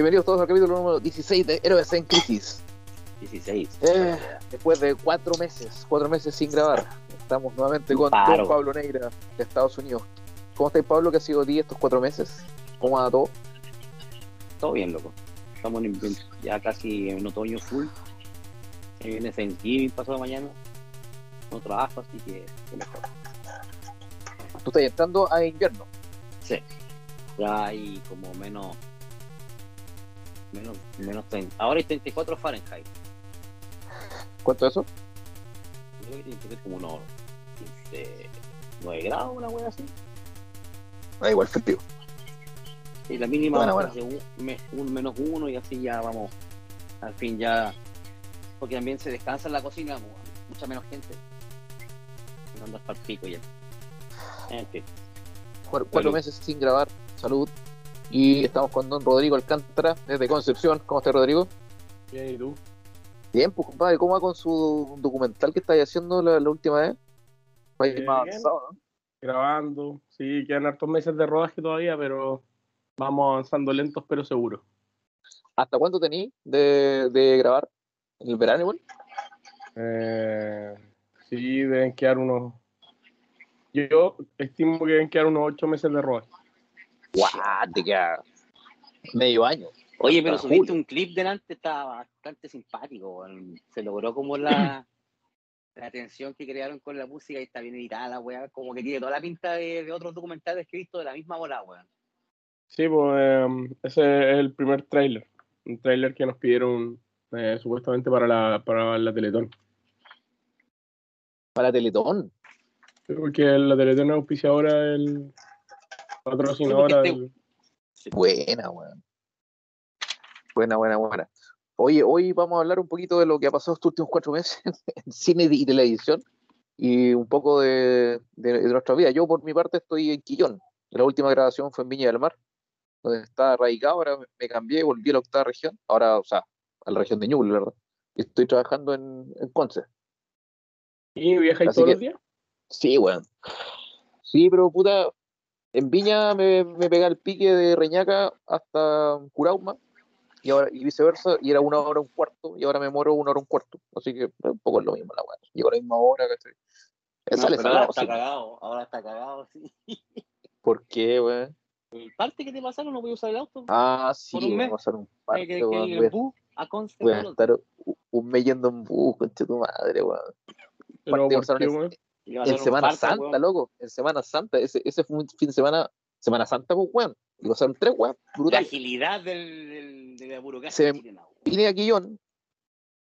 Bienvenidos todos al capítulo número 16 de Héroes en Crisis. 16. Eh, después de cuatro meses, cuatro meses sin grabar, estamos nuevamente con Paro. Pablo Negra de Estados Unidos. ¿Cómo estáis, Pablo? ¿Qué ha sido de ti estos cuatro meses? ¿Cómo va todo? Todo bien, loco. Estamos en, en- ya casi en otoño full. Se viene Thanksgiving pasado mañana. No trabajo, así que, que mejor. Tú estás entrando a invierno. Sí. Ya hay como menos. Menos, menos 30. Ahora hay 34 Fahrenheit. ¿Cuánto es eso? Yo creo que tiene que ser como unos 15, 9 grados, una wea así. Ah, igual frío. Y la mínima Bueno, ser un, un menos uno y así ya vamos. Al fin ya. Porque también se descansa en la cocina, mucha menos gente. No andas para el pico ya. En fin. Cuatro, cuatro meses sin grabar. Salud. Y estamos con Don Rodrigo Alcántara desde Concepción. ¿Cómo estás, Rodrigo? Bien, ¿y tú? Bien, pues compadre, ¿cómo va con su documental que estáis haciendo la, la última vez? Eh, más bien. avanzado, ¿no? Grabando. Sí, quedan hartos meses de rodaje todavía, pero vamos avanzando lentos pero seguros. ¿Hasta cuándo tení de, de grabar? ¿En el verano igual? Eh, sí, deben quedar unos... Yo estimo que deben quedar unos ocho meses de rodaje. ¡Guau! Te queda medio año. Oye, pero subiste julio. un clip delante, estaba bastante simpático. weón. Se logró como la, la tensión que crearon con la música y está bien editada la weá. Como que tiene toda la pinta de, de otros documentales que he visto de la misma bola, weón. Sí, pues eh, ese es el primer tráiler. Un tráiler que nos pidieron eh, supuestamente para la, para la Teletón. Para Teletón. Sí, Porque la Teletón es auspiciadora, el patrocinadora. Sí, porque del- Buena, weón. Buena, buena, buena. Oye, hoy vamos a hablar un poquito de lo que ha pasado estos últimos cuatro meses en cine y televisión y un poco de, de, de nuestra vida. Yo, por mi parte, estoy en Quillón. La última grabación fue en Viña del Mar, donde estaba radicado. Ahora me, cambié, volví a la octava región. Ahora, o sea, a la región de Ñuble, ¿verdad? Y estoy trabajando en, en Conce. ¿Y viajáis todos los días? Sí, weón. Sí, pero puta, en Viña me, me pega el pique de Reñaca hasta Curauma y ahora y viceversa, y era una hora un cuarto, y ahora me muero una hora un cuarto. Así que un poco es lo mismo la weá. Llego a la misma hora, ¿cachai? No, sale pero ahora salado, está sí. cagado, ahora está cagado, sí. ¿Por qué, weón? El parte que te pasaron no voy a usar el auto. Ah, sí, Por un voy a pasar un parte, que, que weón. bus a Conce. voy a estar un- mes yendo en bus, concha tu madre, weón. Pero Parte ¿por qué, weón? Y En Semana parto, Santa, weón. loco. En Semana Santa. Ese, ese fue un fin de semana. Semana Santa, pues, weón. Y pasaron tres, weón. La Brutal. agilidad del, del, de la burocracia Se- vine a Quillón,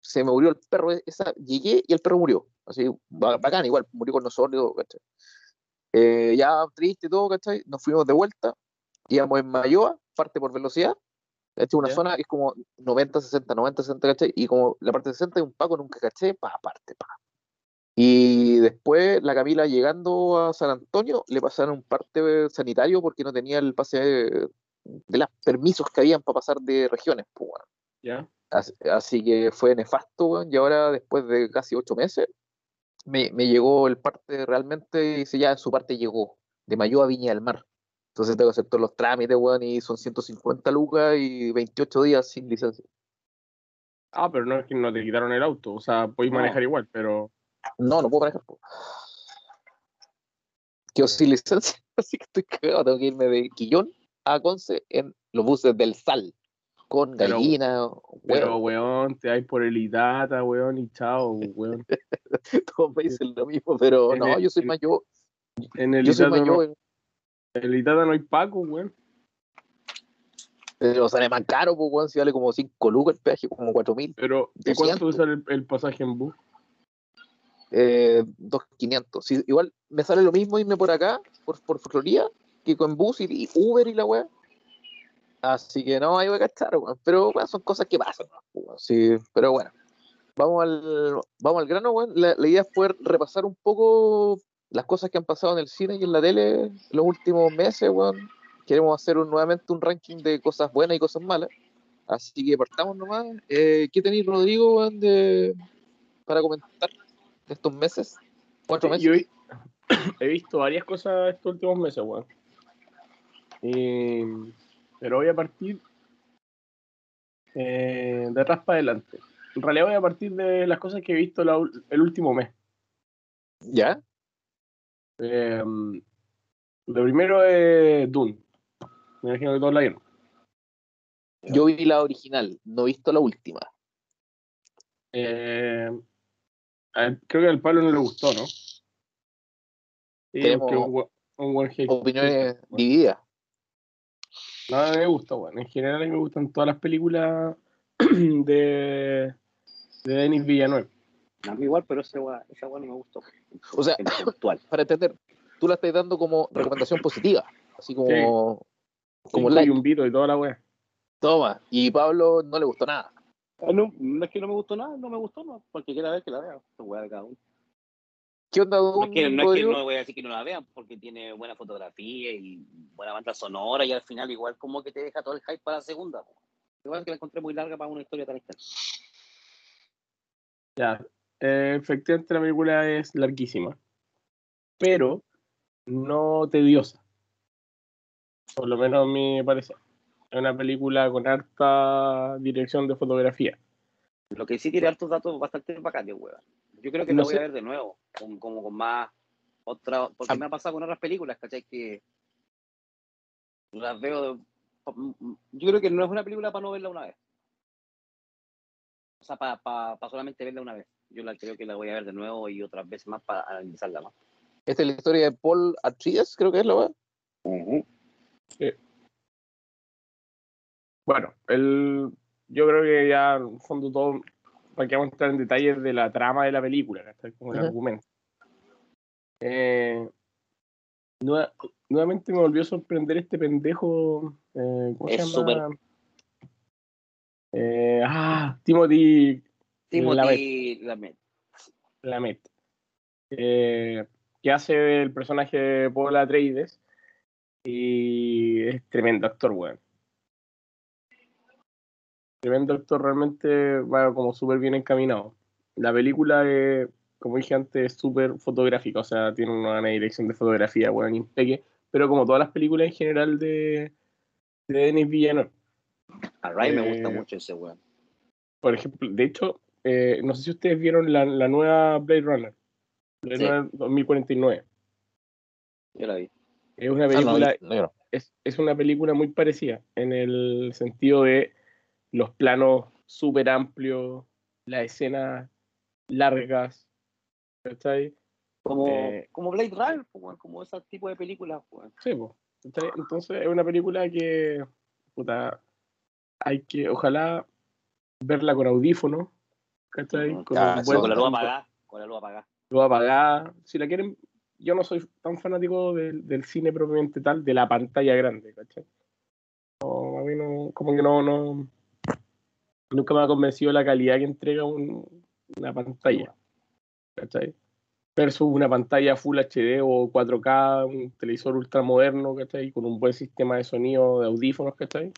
se me murió el perro, esa, llegué y el perro murió. Así, ba- bacán, igual, murió con nosotros, y todo, ¿cachai? Eh, ya triste y todo, ¿cachai? Nos fuimos de vuelta, íbamos en Mayoa, parte por velocidad, ¿cachai? Una zona que es como 90, 60, 90, 60, ¿cachai? Y como la parte 60 hay un paco, nunca caché, pa, parte, pa. Y después la Camila llegando a San Antonio, le pasaron un parte sanitario porque no tenía el pase de, de los permisos que habían para pasar de regiones, pues. ¿Ya? Así, así que fue nefasto, weón, y ahora después de casi ocho meses me, me llegó el parte realmente, y dice ya, su parte llegó, de Mayo a Viña del Mar. Entonces tengo que hacer todos los trámites, weón, y son 150 lucas y 28 días sin licencia. Ah, pero no es que no te quitaron el auto. O sea, podéis No. manejar igual, pero. No, no puedo manejar. po. Quedo sin licencia, así que estoy cagado, tengo que irme de Quillón a Conce en los buses del Sal, con Pero- gallina, Pero, huevo, weón, te vais por el Itata, weón, y chao, weón. todos me dicen lo mismo, pero En no, el- yo soy en- mayor, En el yo soy mayor, no, en- en el Itata no hay Paco, weón. Pero sale más caro, pues, weón, si vale como 5 lucas el peaje, como 4 mil. Pero, ¿de 200. cuánto sale el, el pasaje en bus? Eh, 2.500. Sí, igual me sale lo mismo irme por acá, por, por Florida, que con bus y, Uber y la weá. Así que no, ahí voy a cachar. Pero weón, son cosas que pasan. Sí, pero bueno. Vamos al, vamos al grano, weón. La, idea es poder repasar un poco las cosas que han pasado en el cine y en la tele los últimos meses, weón. Queremos hacer nuevamente un ranking de cosas buenas y cosas malas. Así que partamos nomás. Eh, ¿Qué tenéis, Rodrigo, para comentar estos meses? ¿Cuatro meses? Yo he, visto varias cosas estos últimos meses, weón. Pero voy a partir eh, de atrás para adelante. En realidad voy a partir de las cosas que he visto la el último mes. ¿Ya? Eh, lo primero es Dune. Me imagino que todos la vieron. Yo vi la original, no he visto la última. Eh, a creo que al Pablo no le gustó, ¿no? Sí, Tenemos porque un, buen- un hate. Opiniones Bueno, divididas. No, a mí me gusta, bueno. En general a mí me gustan todas las películas de, de Denis Villeneuve. A mí igual, pero ese esa weá no me gustó. O sea-. Para entender, tú la estás dando como recomendación positiva. Así como, como Cinco like. y un vito y toda la wea. Toma. Y Pablo no le gustó nada. Ah, No, no es que no me gustó nada, no me gustó, no. Porque quiera ver que la vea. Weá de cada uno. ¿Qué onda, No es, que, no es que Rodrigo? no voy a decir que no la vean, porque tiene buena fotografía y buena banda sonora, y al final, igual, como que te deja todo el hype para la segunda. Igual que la encontré muy larga para una historia tan extensa. Ya. Eh, efectivamente la película es larguísima. Pero no tediosa. Por lo menos a mí me parece. Es una película con harta dirección de fotografía. Lo que sí tiene hartos datos bastante bacanes, weón. Yo creo que No la voy sé. a ver de nuevo, con, como con más otra, porque Ah. me ha pasado con otras películas, ¿cachai? Que las veo, de- yo creo que no es una película para no verla una vez. O sea, para solamente verla una vez. Yo la creo que la voy a ver de nuevo y otras veces más para analizarla más. Esta es la historia de Paul Atreides, creo que es la weá. Bueno, el, yo creo que ya en el fondo todo, para que vamos a entrar en detalles de la trama de la película, ¿cachai? como el argumento. Eh, nue- nuevamente me volvió a sorprender este pendejo, eh, ¿cómo se llama? Eh, ah, Timothy Timothy Lamet. Lamet, eh, que hace el personaje de Paul Atreides y es tremendo actor, weón. Tremendo actor, realmente va como súper bien encaminado. La película, como dije antes, es súper fotográfica, o sea, tiene una dirección de fotografía, weón, impeque, pero como todas las películas en general de, de Denis Villeneuve. A Ray me Eh, gusta mucho ese weón. Por ejemplo, de hecho, eh, no sé si ustedes vieron la, la nueva Blade Runner, Blade Sí. Runner 2049. Yo la vi. Es una Ah, no, película, no, yo no. es, es una película muy parecida en el sentido de los planos súper amplios, las escenas largas, ¿cachai? Como, Eh, como Blade Runner, pues, weón, como ese tipo de películas. Sí, ¿cachai? Entonces es una película que, puta, hay que, ojalá, verla con audífonos, ¿cachai? Con Ah, sí, Con la luz apagada. Con la luz apagada. luz apagada. Si la quieren, yo no soy tan fanático del, del cine propiamente tal, de la pantalla grande, ¿cachai? No, a mí no, como que no, no, nunca me ha convencido la calidad que entrega un- una pantalla, ¿cachai? Versus una pantalla Full HD o 4K, un televisor ultramoderno, ¿cachai? Con un buen sistema de sonido, de audífonos, ¿cachai?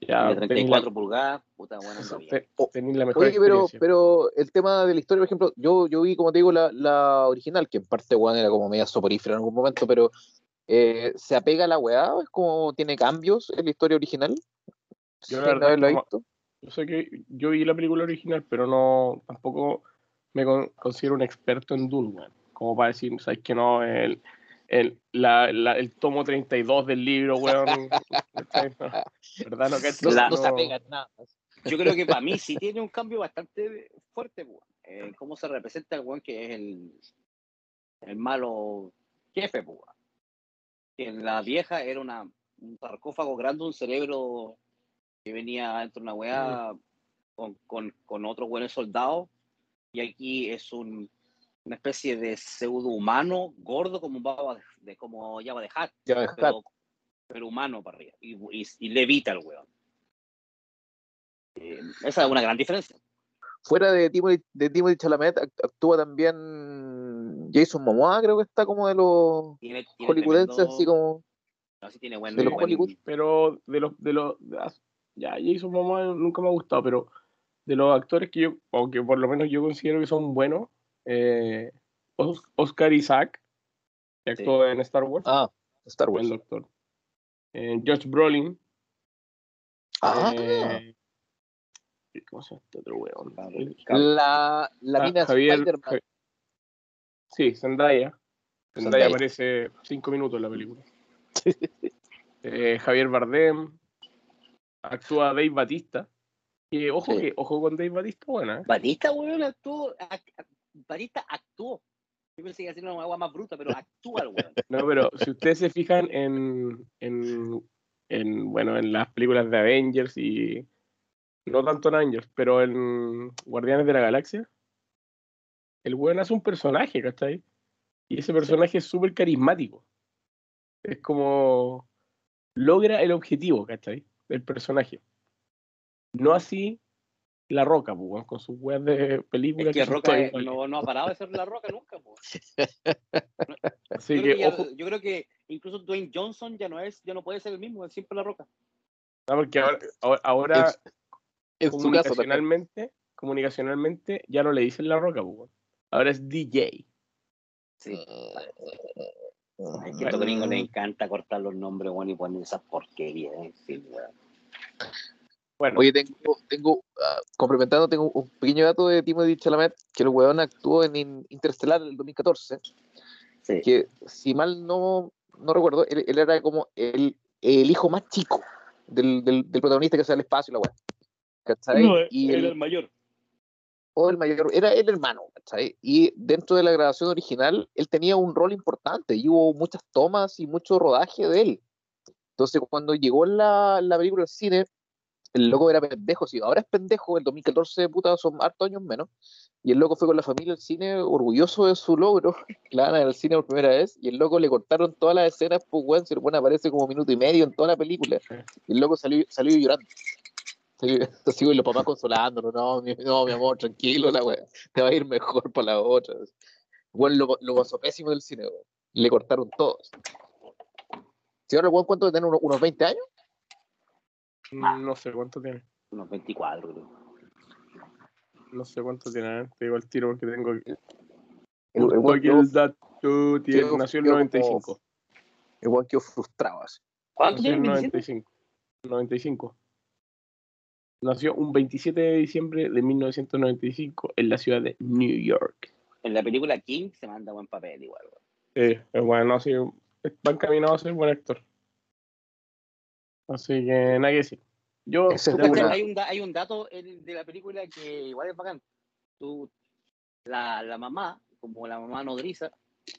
Ya de tenéis 34 la, pulgadas, puta buena tenéis la mejor Oye, pero, pero el tema de la historia, por ejemplo, yo, yo vi, como te digo, la, la original, que en parte, weón, era como media soporífera en algún momento, pero eh, ¿se apega a la weá? ¿Es como tiene cambios en la historia original? Yo la verdad haberla visto. Yo sé que yo vi la película original, pero no tampoco me con- considero un experto en Dune, weón. Como para decir, ¿sabes que no? El, el, la, la- el tomo 32 del libro, weón. ¿Verdad? No, cacho, No, La- no se no- nada. Yo creo que para mí sí tiene un cambio bastante fuerte, weón. Eh, cómo se representa el weón que es el, el malo jefe, weón. Que en la vieja era una, un sarcófago grande, un cerebro que venía dentro de una weá con, con, con otros buenos soldados. Y aquí es un, una especie de pseudo humano, gordo como un baba de, de- como Java de Hat, pero, pero humano para arriba. Y, y, y levita el weón. Eh, esa es una gran diferencia. Fuera de Timothy, de Timothy Chalamet, act- actúa también Jason Momoa, creo que está como de los Tiene, tiene hollywoodenses, tremendo- así como... no, sí tiene buen, de los buen- Hollywood. Pero de los, de los, ya, Jason Momoa nunca me ha gustado, pero de los actores que yo, o que por lo menos yo considero que son buenos, eh, Os- Oscar Isaac, que Sí. actuó en Star Wars, Ah, Star Wars. buen doctor. Eh, Josh Brolin, Ah, eh, ¿Cómo se llama este otro weón? La, la Ah, mina Javier- Spider-Man. Sí, Zendaya. Zendaya Zendaya. aparece cinco minutos en la película. Eh, Javier Bardem. Actúa Dave Batista. Y ojo Sí. que, ojo con Dave Batista, buena. ¿eh? Batista, weón, actuó. ac- ac- Batista actuó. Yo pensé que ser una agua más bruta, pero actúa el weón. No, pero si ustedes se fijan en, en, en, bueno, en las películas de Avengers y no tanto en Avengers, pero en Guardianes de la Galaxia, el weón hace un personaje, ¿cachai? Y ese personaje es súper carismático. Es como logra el objetivo, ¿cachai? Del personaje. No así La Roca, pues, con sus weas de película. Es que Roca no, no ha parado de ser la Roca nunca, po. Así Yo, creo que, que ya- ojo, yo creo que incluso Dwayne Johnson ya no es, ya no puede ser el mismo, es siempre la Roca. no, porque ahora, ahora- ahora En su caso comunicacionalmente, comunicacionalmente ya no le dicen la roca, pues, ahora es DJ. Sí. Mm. Es que a estos gringos les encanta cortar los nombres, weón, y poner esas porquerías, sí, weón. Bueno, Oye, tengo, tengo ah, complementando, tengo un pequeño dato de Timothy Chalamet, que el weón actuó en In- Interstellar en el 2014, Sí. que si mal no, no recuerdo, él, él era como el, el hijo más chico del, del, del protagonista que sale al espacio y la weá. ¿Cachai? No, y era el, el mayor. O el mayor, era el hermano, ¿cachai? Y dentro de la grabación original, él tenía un rol importante y hubo muchas tomas y mucho rodaje de él. Entonces, cuando llegó la, la película al cine, el loco era pendejo, sí, ahora es pendejo, el 2014, puta, son hartos años menos, y el loco fue con la familia al cine, orgulloso de su logro, la van a ver al cine por primera vez, y el loco le cortaron todas las escenas, pues, weón, si el weón aparece como minuto y medio en toda la película, y el loco salió, salió llorando. Así, y los papás consolándolo, no, mi, no, mi amor, tranquilo, la weá, te va a ir mejor para la otra. Weón, lo, lo pasó pésimo del cine, weón. Le cortaron todos. Si ahora el weón, ¿cuánto tener? ¿Unos, unos 20 años? mm, no sé cuánto tiene. Unos 24, creo. No sé cuánto tiene. ¿eh? Te digo el tiro porque tengo aquí. El, el quedó, el dato tiene- nació en quedó como- 95. el weón quedó frustrado así. ¿Cuánto Nació en tiene? 27? 95. 95. Nació un 27 de diciembre de 1995 en la ciudad de New York. En la película King se manda buen papel igual, weón. Sí, es bueno, sí, va encaminado a ser buen actor. Así que nada que decir. Yo, Hay, un, da- hay un dato en- de la película que igual es bacán. Tú, la, la mamá, como la mamá nodriza,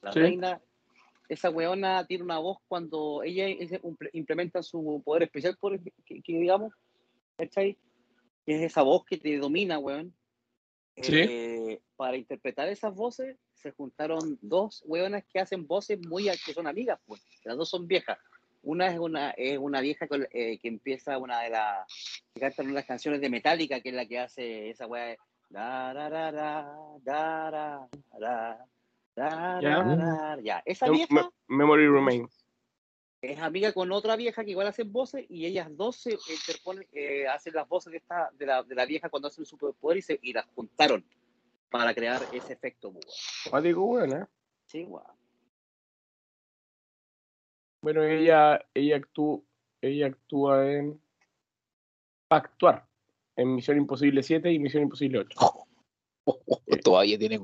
la Sí. reina, esa weona tiene una voz cuando ella implementa su poder especial, por, que, que digamos, ¿cachai? Que es esa voz que te domina, weón. Sí. Eh, para interpretar esas voces se juntaron dos weonas que hacen voces muy que son amigas, pues. Las dos son viejas. Una es una, es una vieja con- eh, que empieza una de las que canta una de las canciones de Metallica, que es la que hace esa weá da, da, da, Ya. ra, ra. Ya, esa Mem- vieja Me- Memory Remains. Es amiga con otra vieja que igual hacen voces y ellas dos se interponen, eh, hacen las voces de, esta, de, la, de la vieja cuando hacen el superpoder y, se, y las juntaron para crear ese efecto. pues. Cuático, bueno, ¿eh? Sí, weón. Bueno, ella, ella, actúa, ella actúa en. Actuar en Misión Imposible 7 y Misión Imposible 8. Todavía tiene,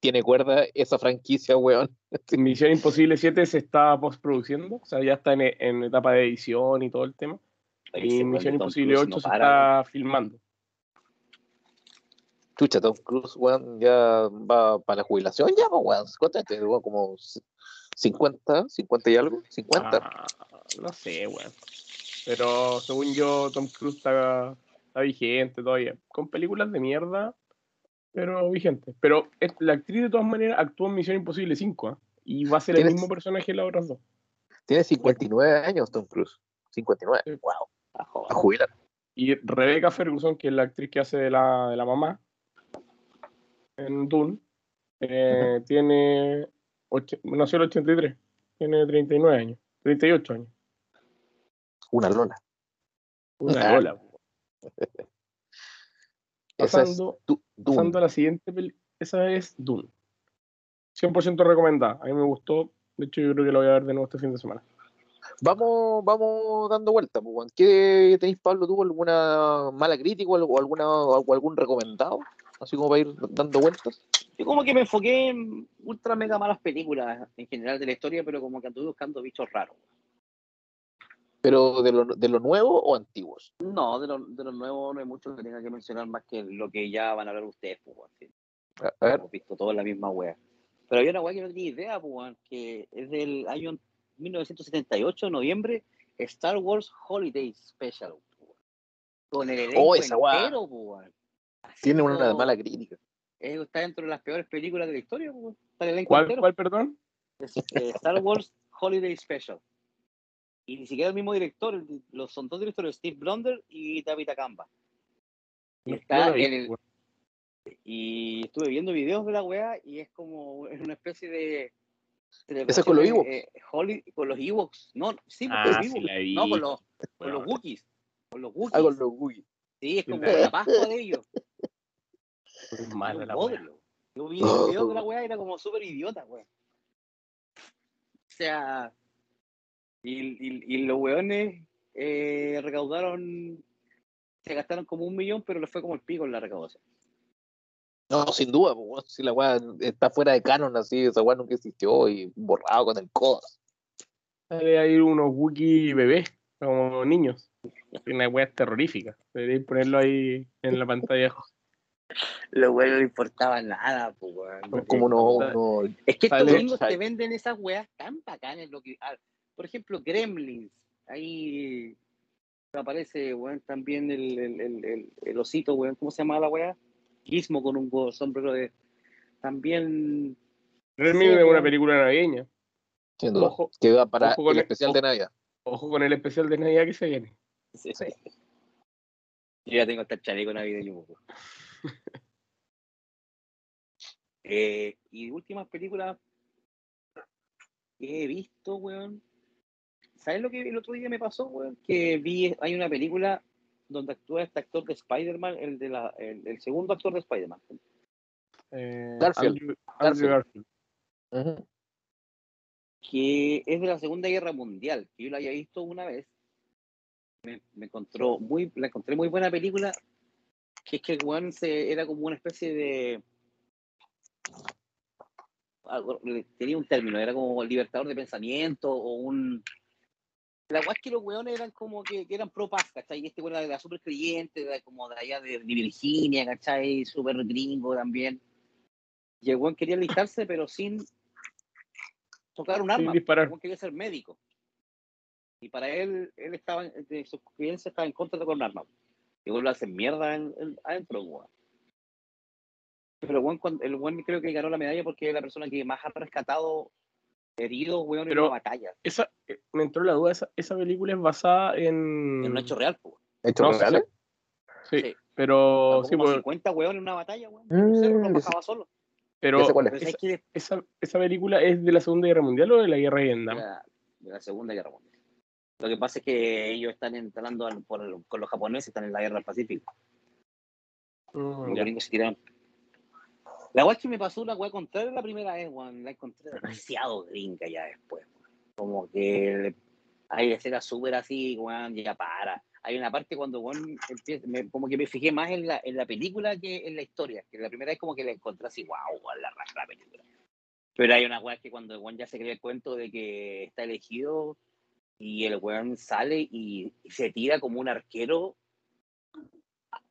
tiene cuerda esa franquicia, weón. Misión Imposible 7 se está postproduciendo, o sea, ya está en, en etapa de edición y todo el tema. Y Misión Imposible Cruise 8 no se para, está filmando. Chucha, Tom Cruise, weón, ya va para la jubilación ya, weón. ¿Cuánto tiene, weón? Como 50, 50 y algo, 50. Ah, no sé, weón. Pero según yo, Tom Cruise está, está vigente todavía. Con películas de mierda, pero vigente. Pero la actriz de todas maneras actuó en Misión Imposible 5, ¿ah? Y va a ser el ¿Tienes- mismo personaje en las otras dos. Tiene 59 años Tom Cruise. 59, Sí. wow. A jubilar. Y Rebecca Ferguson, que es la actriz que hace de la, de la mamá en Dune, eh, tiene. nació en el 83, tiene 39 años, 38 años. Una lona. Una Ah. ola. Esa es Pasando, Du- Dune. pasando a la siguiente peli, esa es Dune. 100% recomendada. A mí me gustó. De hecho, yo creo que la voy a ver de nuevo este fin de semana. Vamos, vamos dando vueltas, pues. ¿Qué tenéis, Pablo, tú? ¿Alguna mala crítica o algo- alguna, o algún recomendado? Así como para ir dando vueltas. Yo como que me enfoqué en ultra mega malas películas en general de la historia, pero como que anduve buscando bichos raros. ¿Pero de lo, de lo nuevo o antiguos? No, de los de los nuevos no hay mucho que tenga que mencionar más que lo que ya van a ver ustedes, pues. A a ver, Hemos visto todo en la misma wea. Pero había una wea que no tenía idea, pues, que es del año 1978, noviembre, Star Wars Holiday Special. pues. Con el elenco Oh, esa entero, pues, tiene una como- mala crítica. Está dentro de las peores películas de la historia, pues, ¿Cuál, entero. cuál, perdón? Es, eh, Star Wars Holiday Special. Y ni siquiera el mismo director, los son dos directores, Steve Blonder y David Acamba. Y está en el-. Y estuve viendo videos de la weá y es como es una especie de. ¿Ese es con los Ewoks? eh, Holi- con los Ewoks. No, sí, con Ah, los Ewoks. No, con los, con Bueno, los Wookiees. Con los Wookiees. Ah, con los Wii. Sí, es como la- Pascua de ellos. Es mala un la wea. bodrio. Yo vi los videos de la weá y era como súper idiota, weá. O sea. Y, y, y los weones eh, recaudaron. Se gastaron como un millón, pero les fue como el pico en la recaudación. No, sin duda, pues, weón, si la weá está fuera de canon, así, esa weá nunca existió y borrado con el codo. Sale ahí unos Wookiee bebés, como niños. Una wea terrorífica. Deberíais ponerlo ahí en la pantalla. Los weones no les importaba nada, pues weón. Como Es que estos gringos te venden esas weas tan bacanas. Lo que, ah, por ejemplo, Gremlins. Ahí aparece, weón, también el, el, el, el- el osito, weón. ¿Cómo se llama la wea? Gizmo con un sombrero de. También. Realmente Sí, es una película navideña. sin duda, Ojo, que va para ojo con el el- especial ojo. de Navidad. ojo con el especial de Navidad que se viene. Sí. Sí. Yo ya tengo hasta el chaleco navideño, weón. Eh, y últimas películas que he visto, weón. ¿Sabes lo que el otro día me pasó, weón? Que vi, hay una película donde actúa este actor de Spider-Man, el, de la, el, el segundo actor de Spider-Man. Eh, Garfield. Andrew, Andrew Garfield. Garfield. Ujú. que es de la Segunda Guerra Mundial, que yo la había visto una vez. Me, me encontró muy, la encontré muy buena película, que es que el weón se, era como una especie de... algo- tenía un término, era como libertador de pensamiento o un... La es que los weones eran como que, que eran pro paz, ¿cachai? Y este weón era, súper creyente, era como de allá de, de Virginia, ¿cachai? Súper gringo también. Y el weón quería alistarse, pero sin tocar un Sin arma. disparar. El weón quería ser médico. Y para él, él estaba, de sus creencias estaba en contra de tocar un arma. Y vuelve a hacer mierda en- en- adentro, weón. Pero el weón, el weón creo que ganó la medalla porque es la persona que más ha rescatado heridos, weón, Pero- en una batalla. Esa, eh, me entró la duda, esa, esa película es basada en... En un hecho real, pues. ¿Hechos No, sí, reales? Sí, Sí. pero, sí, como pues, 50 weón en una batalla, weón. Mm, ya bajaba solo. pero sé esa, película es de la Segunda Guerra Mundial o de la Guerra de de Vietnam? la, de la Segunda Guerra Mundial. Lo que pasa es que ellos están entrando al- por el- con los japoneses, están en la guerra del Pacífico. Mm, Los gringos se tiraron. La weá que me pasó una weá contraria la primera vez, weón. La encontré demasiado gringa ya después. weón. Como que hay escenas súper así, weón, ya para. Hay una parte cuando weón empieza, me- como que me fijé más en la, en la película que en la historia. Que la primera vez como que la encontré así, wow, weón, la raja la película. Pero hay una weá que cuando weón ya se cree el cuento de que está elegido y el weón sale y, y se tira como un arquero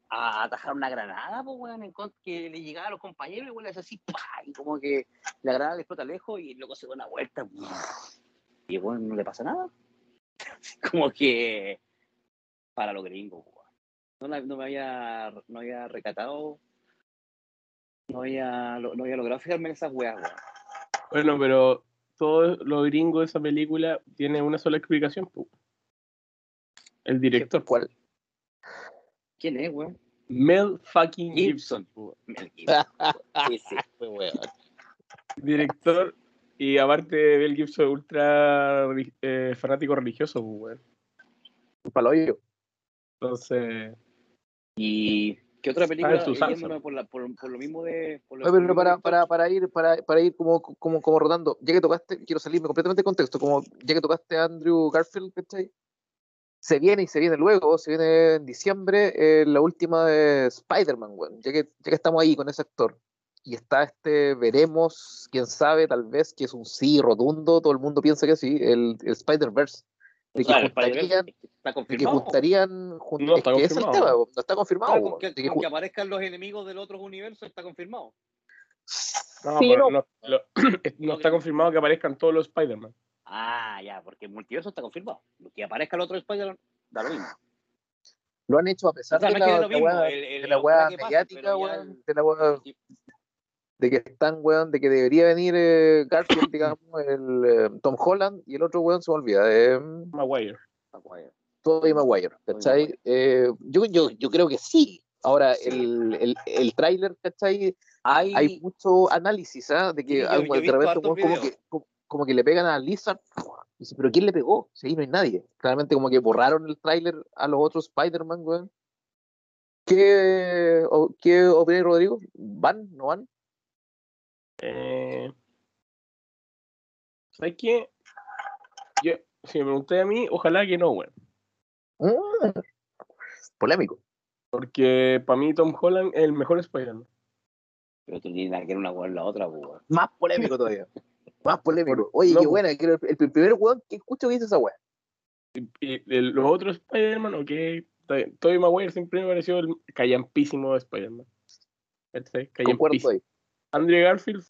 a atajar una granada, pues, weón, en que le llegaba a los compañeros y weón, le hace así, ¡pah! y como que la granada le explota lejos y luego se da una vuelta y bueno, no le pasa nada. como que para los gringos, weón. No, la- no me había, no había recatado, no había, no había logrado fijarme en esas weas, weón. Bueno, pero todo lo gringo de esa película tiene una sola explicación. pu. El director, ¿Cuál? ¿Quién es, weón? Mel fucking Gibson. Mel Gibson. Ese fue, weón. Director y aparte Mel Gibson ultra eh, fanático religioso, pu, weón. Hoyo. Entonces, Y ¿Qué otra película? eh, Por, la- por, por lo mismo de. Por lo- Oye, por pero para, para, ir, para, para ir como, como, como rotando, ya que tocaste, quiero salirme completamente de contexto, como ya que tocaste a Andrew Garfield, ¿cachai? Se viene y se viene luego, se viene en diciembre eh, la última de Spider-Man, weón, ya que, ya que estamos ahí con ese actor. Y está este, veremos, quién sabe, tal vez, que es un sí rotundo, todo el mundo piensa que sí, el, el Spider-Verse. De O que sea, el Spider-Man juntarían, está de que juntarían, jun- No es que es el tema, no está confirmado. Claro, con que, de que que aparezcan los enemigos del otro universo está confirmado. No, Sí, pero no. no, lo- no está confirmado que aparezcan todos los Spider-Man. Ah, ya, porque el multiverso está confirmado. Que aparezca el otro Spider-Man, da lo mismo. Lo han hecho a pesar O sea, de no la, el- el- de pase, mediática, weón, de la weá Sí. de que están, weón, de que debería venir eh, Garfield, digamos, el eh, Tom Holland y el otro weón se me olvida, eh, Maguire. Maguire. Tobey Maguire, ¿cachai? Maguire. Eh, yo, yo, yo creo que sí. Ahora, el, el, el tráiler, ¿cachai? Hay, Hay mucho análisis, ¿ah? De que Sí, yo- algo- yo de repente como, videos. que, como, como que le pegan a Lizard. Y dice, ¿pero quién le pegó? Sí, no hay nadie. Claramente como que borraron el tráiler a los otros Spider-Man, weón. ¿Qué, o- ¿Qué opina Rodrigo? ¿Van? ¿No van? Eh, ¿Sabes qué? Yo, si me pregunté a mí, ojalá que no, weón. Mm. Polémico. Porque para mí Tom Holland es el mejor Spider-Man. Pero tú tienes que ver una con la otra, pues, weón. Más polémico todavía. Más polémico. Oye, no, qué buena. El, el primer weón que escucho que dice esa weá. Los otros Spider-Man, ok. Tobey Maguire siempre me pareció el callampísimo de Spider-Man. Callampísimo. Andrew Garfield,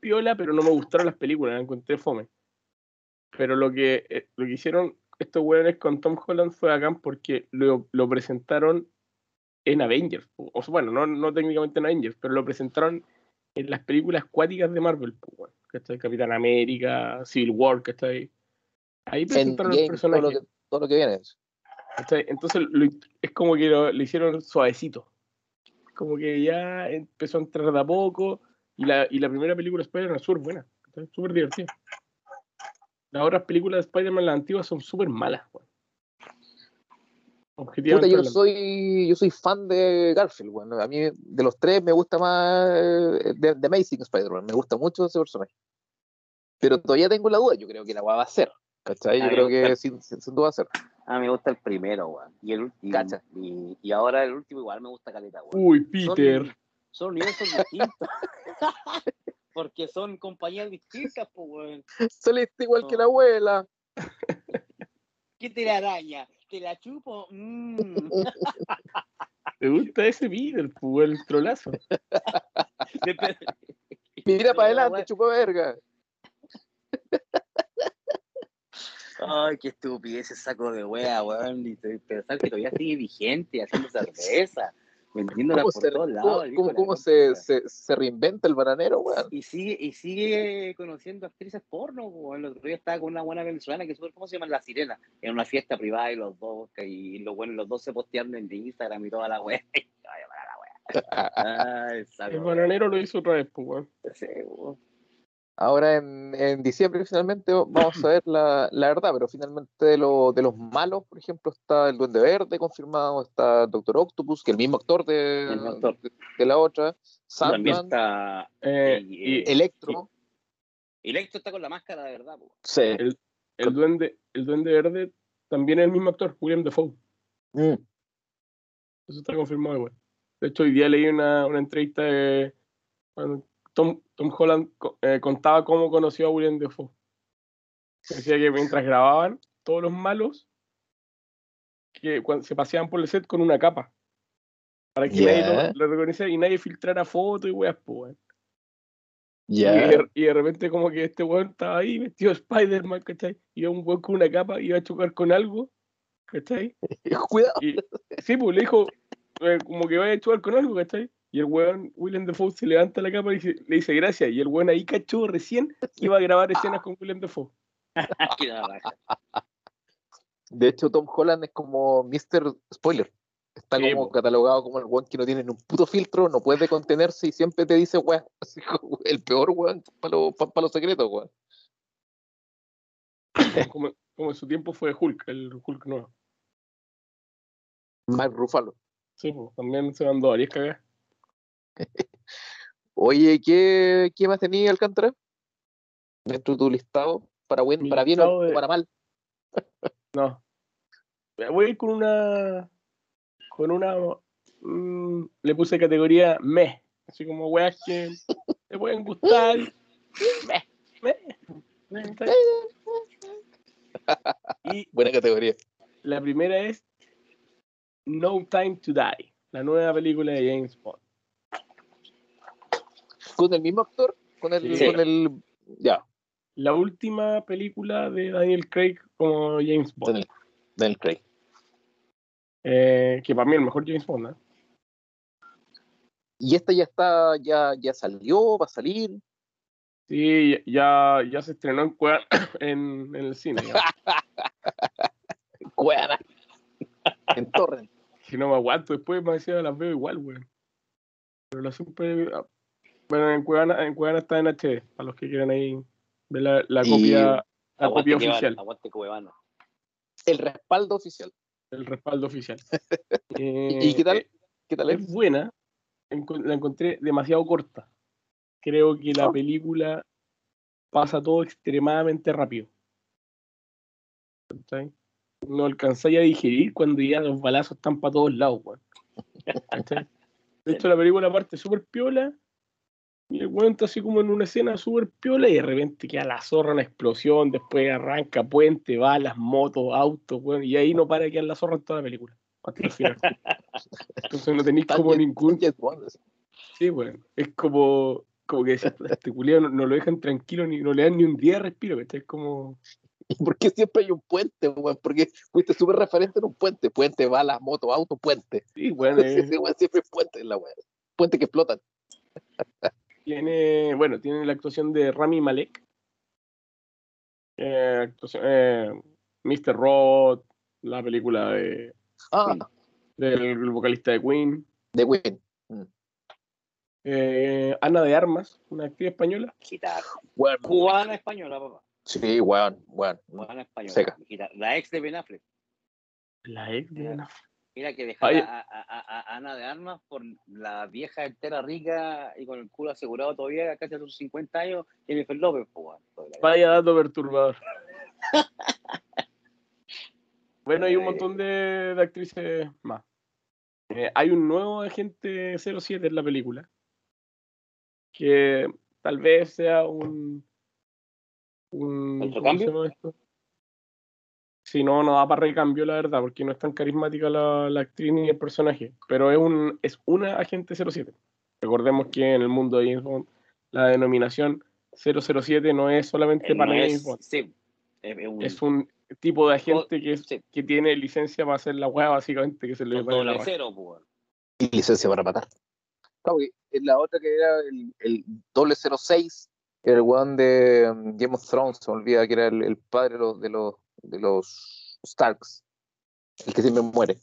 piola, pero no me gustaron las películas, las encontré fome. Pero lo que, eh, lo que hicieron estos weones con Tom Holland fue bacán porque lo, lo presentaron en Avengers. O sea, bueno, no, no técnicamente en Avengers, pero lo presentaron en las películas cuáticas de Marvel. po, weón. ¿Cachai? Capitán América, Civil War, ¿cachai? Ahí presentaron el Endgame, todo lo, que, todo lo que viene. Entonces lo- es como que lo, lo hicieron suavecito. Como que ya empezó a entrar de a poco. Y la, y la primera película de Spider-Man es súper buena. Súper divertida. Las otras películas de Spider-Man, las antiguas, son súper malas. Puta, Objetivamente yo hablando. soy, yo soy fan de Garfield, weón. A mí, de los tres, me gusta más eh, de, de Amazing Spider-Man. Me gusta mucho ese personaje. Pero todavía tengo la duda. Yo creo que la va a ser. ¿Cachai? Yo creo que sin, sin, sin duda va a ser. A mí me gusta el primero, weón. Y el último. Y, y ahora el último igual me gusta caleta, weón. Uy, Peter. Son, son universos distintos. Porque son compañías distintas, pues, weón. Saliste igual que la abuela. ¿Qué te la araña? ¿Te la chupo? Mm. Me gusta ese Peter, pues, el trolazo. Mira para adelante, chupa verga. Ay, qué estupidez ese saco de wea, weón. Pensar que todavía sigue vigente, haciendo cerveza, vendiéndola ¿Cómo, por se, todos cómo, lados. cómo- cómo se, se, se reinventa el bananero, weón? Y sigue, y sigue conociendo actrices porno, weón. El otro día estaba con una buena venezolana que súper, ¿cómo se llama? La Sirena. En una fiesta privada y los dos, que- y los buenos, los dos se postearon en Instagram y toda la wea. Ay, para la wea. Ay, sabe, El bananero lo hizo otra vez, pues, weón. Sí, weón. Ahora en, en diciembre finalmente vamos a ver la, la verdad, pero finalmente de, lo- de los malos, por ejemplo, está el Duende Verde confirmado, está Doctor Octopus, que es el mismo actor de, El actor. de, de la otra, También Sandman, está. Eh, Y, y eh, Electro. Electro está con la máscara de verdad, po. Sí. el, duende, el duende verde también es el mismo actor, William Dafoe. Mm. Eso está confirmado, güey. De hecho, hoy día leí una, una entrevista de Tom, Tom Holland eh, contaba cómo conoció a William Dafoe. Decía que mientras grababan, todos los malos que se paseaban por el set con una capa. Para que nadie lo, lo reconociera y nadie filtrara fotos y weas, pues. Y, de, y de repente como que este weón estaba ahí vestido de Spider-Man, ¿cachai? Y un weón con una capa iba a chocar con algo, ¿cachai? Cuidado. Y sí, pues le dijo, eh, como que vaya a chocar con algo, ¿cachai? Y el weón, William Dafoe, se levanta la capa y dice- le dice gracias. Y el weón ahí cachó recién que iba a grabar escenas con William Dafoe. Qué la raja. De hecho, Tom Holland es como Mr. Spoiler. Está Sí, como po. catalogado como el weón que no tiene ni un puto filtro, no puede contenerse y siempre te dice weón. El peor weón para los pa, pa los secretos, weón. Como, como en su tiempo fue Hulk, el Hulk nuevo. Mark Ruffalo. Sí, pues, también se mandó varias cagadas. Oye, ¿qué, qué más tenía Alcántara? Dentro de tu listado, para, buen, Mi para bien o de- para mal. No. Voy a ir con una. Con una. mm, le puse categoría me. Así como weas que te pueden gustar. Me. Me. me. Y Buena categoría. la primera es No Time to Die, la nueva película de James Bond. ¿Con el mismo actor? ¿Con el, Sí. con el... Ya, La última película de Daniel Craig como James Bond. Daniel, Daniel Craig. Eh, que para mí es el mejor James Bond. ¿eh? ¿Y esta ya está, ya, ya salió, va a salir? Sí, ya, ya se estrenó en, Cueva- en, en el cine. ya. Cuevana. en Torrent. que no me aguanto. Después me decía, las veo igual, weón. Pero la siempre. Bueno, en Cuevana, en Cuevana está en HD, para los que quieran ahí ver la, la Y- copia, la copia oficial, van, aguante Cuevana. El respaldo oficial. el respaldo oficial. ¿Y, Eh, y qué tal? eh, ¿Qué tal es? Es buena, la encontré demasiado corta. Creo que la Ah. película pasa todo extremadamente rápido. ¿Cachai? No alcanzáis a digerir cuando ya los balazos están para todos lados, weón. De hecho, la película parte súper piola y el weón está así como en una escena súper piola y de repente queda la zorra, una explosión, después arranca puente, balas, motos, autos, weón, y ahí no para de quedar la zorra en toda la película. Hasta el final. Entonces no tenéis como ningún. Sí, bueno, es como, como que decís, "Puta, este culiao no, no lo dejan tranquilo ni no le dan ni un día de respiro, ¿cachai? Es como, ¿Y por qué siempre hay un puente, weón? Porque fuiste súper referente en un puente. Puente, balas, moto, auto, puente. sí, bueno, es- Ese weón siempre es puente en la weá. Puente que explotan. Tiene, bueno, tiene la actuación de Rami Malek, eh, actuación, eh, Mr. Robot, la película de, Ah, del vocalista de Queen, de Win. eh, Ana de Armas, una actriz española, Hijita, Weón. Cubana española, papá. Sí, weón, weón. Cubana española. Seca. La ex de Ben Affleck. la ex de Ben Affleck. Mira que dejara Oye. a, a- a- a Ana de Armas por la vieja entera rica y con el culo asegurado todavía, casi a sus 50 años, Jennifer López, pues, Vaya dato perturbador. bueno, hay un montón de, de actrices más. Eh, hay un nuevo agente 07 en la película. Que tal vez sea un. un ¿Otro ¿Cómo se cambio? Si no, no da para recambio, la verdad, porque no es tan carismática la, la actriz ni el personaje. Pero es, un, es una agente 07. Recordemos que en el mundo de James Bond la denominación 007 no es solamente Eh, para no James es, Bond. sí, es, un, Es un tipo de agente que, es- sí. que tiene licencia para hacer la hueá, básicamente, que se le pone la cero, pues, weón. Y licencia para matar. Claro, en la otra que era el, el doble 06, el weón de um, Game of Thrones, se me olvida que era el, el padre de los, de los, de los Starks. El que siempre muere.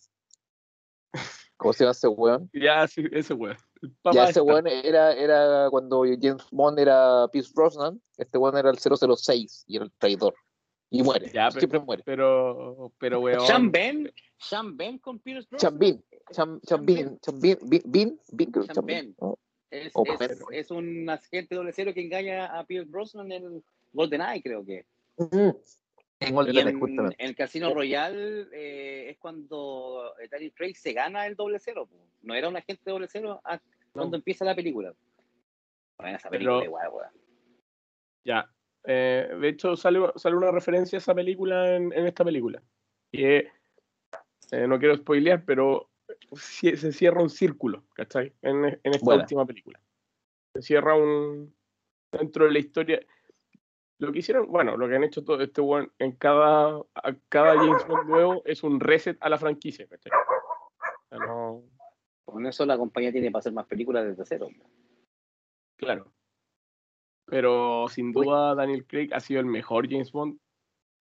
¿Cómo se llama ese weón? Ya, sí, ese weón. Ya ese weón era, era cuando James Bond era Pierce Brosnan, este weón era el 006 y era el traidor. Y muere, Ya, pero- siempre muere. Pero, pero weón. Sean Ben, Sean Ben con Pierce Brosnan. Chambin, Chambin, Bin, Bin, Bin, creo que Chambin. Chambin, ¿no? Es, O es- Ben. es un agente doble cero que engaña a Pierce Brosnan en GoldenEye, creo que. Ujú. En Y GoldenEye, en, justamente. en el Casino Royale eh, es cuando Daniel Craig se gana el doble cero. po. No era un agente doble cero cuando empieza la película. Bueno, esa película Pero- igual, weón. Ya. Eh, de hecho, sale, sale una referencia a esa película en, en esta película. Eh, no quiero spoilear, pero se cierra un círculo, ¿cachai? En, en esta Buena. última película. Se cierra un. Dentro de la historia. Lo que hicieron, bueno, lo que han hecho todo este weón en cada, a cada James Bond nuevo es un reset a la franquicia, ¿cachai? O sea, no, Con eso la compañía tiene para hacer más películas desde cero. Claro. Pero sin duda Daniel Craig ha sido el mejor James Bond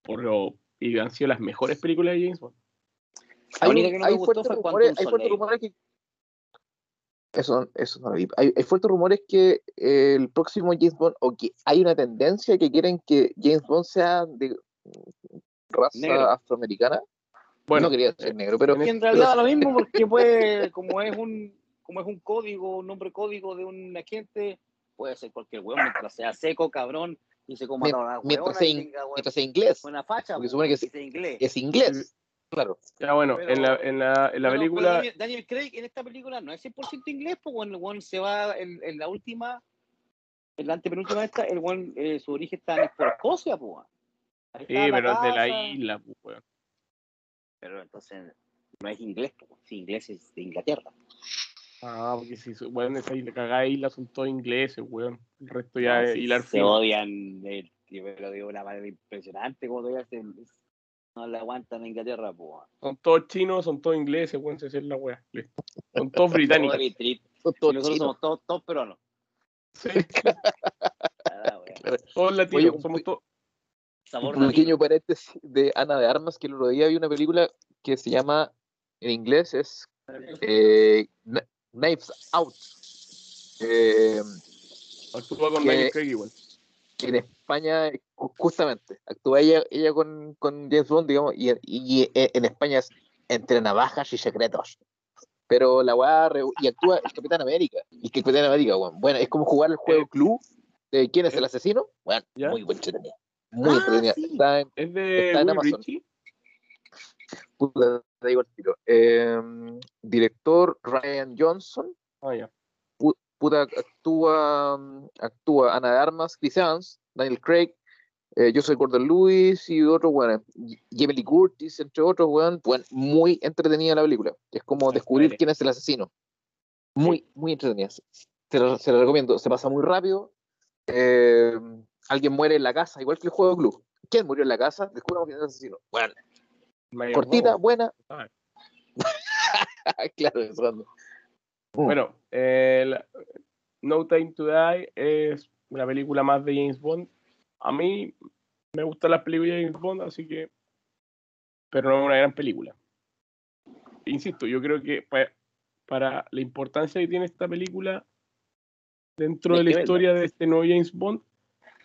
por lo, y han sido las mejores películas de James Bond. La Hay, única que no me gustó fue hay rumores que. Eso, eso no lo vi. Hay, hay fuertes rumores que eh, el próximo James Bond, o que hay una tendencia que quieren que James Bond sea de mm, raza Negro. afroamericana. Bueno, no quería ser negro, pero Y en realidad da lo mismo porque puede, como es un, como es un código, un nombre código de un agente, puede ser cualquier hueón mientras sea seco, cabrón, y se coma mientras hueona sea y in- tenga hue- mientras sea inglés, buena facha, porque po, supone que es- inglés. es inglés, claro. ya bueno, Pero- en la, en la, en la Pero- pero película. Daniel, Daniel Craig en esta película no es 100% inglés, pues bueno, el weón se va en, en la última, en la antepenúltima esta, el weón, eh, su origen está en por Escocia, pues. Sí, pero es de la isla, pues. Pero entonces no es inglés, pues. Inglés es de Inglaterra. Ah, porque si, su- weón, esa isla, cagada isla son todos ingleses, weón. El resto ya No, es hilar se fino. odian, eh, yo me lo digo de una manera impresionante, como todavía se, no le aguantan en Inglaterra, pues. Son todos chinos, son todos ingleses, esa es la weá. Listo. Son todos británicos. Son todos nosotros chinos. somos todos, todos peruanos. Sí, Ah, todos latinos, Oye, un somos todos. Sabor Un latino. pequeño paréntesis de Ana de Armas, que el otro día vi una película que se llama, en inglés es eh, Kn- Knives Out. Eh, Actúa con que- Daniel Craig igual. En España, ju- justamente, actúa ella, ella con, con James Bond, digamos, y, y en España es entre navajas y secretos. Pero la weá, y actúa el Capitán América. Y que el Capitán América, weón, bueno, es como jugar el juego Eh, club de quién es eh, el asesino. Bueno, ¿ya? muy buen entretenido. Muy Ah, entretenido. sí. Está en, Es de Está en Amazon. Puta, te digo el tiro. Eh, director Ryan Johnson. Ah, ya. Pu- puta, actúa, actúa Ana de Armas, Chris Evans, Daniel Craig, eh, yo soy Gordon Lewis y otros, bueno, Jamie Lee Curtis, entre otros, weón, bueno, muy entretenida la película. Es como Ah, descubrir vale. quién es el asesino. Muy, muy entretenida. Se la, se la recomiendo. Se pasa muy rápido. Eh, alguien muere en la casa, igual que el juego de club. ¿Quién murió en la casa? Descubramos quién es el asesino. Bueno, cortita, buena. Ah. claro, eso. Bueno, eh, la- No Time to Die es una película más de James Bond. A mí me gustan las películas de James Bond, así que. Pero no es una gran película. Insisto, yo creo que pa- para la importancia que tiene esta película dentro de la historia de este nuevo James Bond,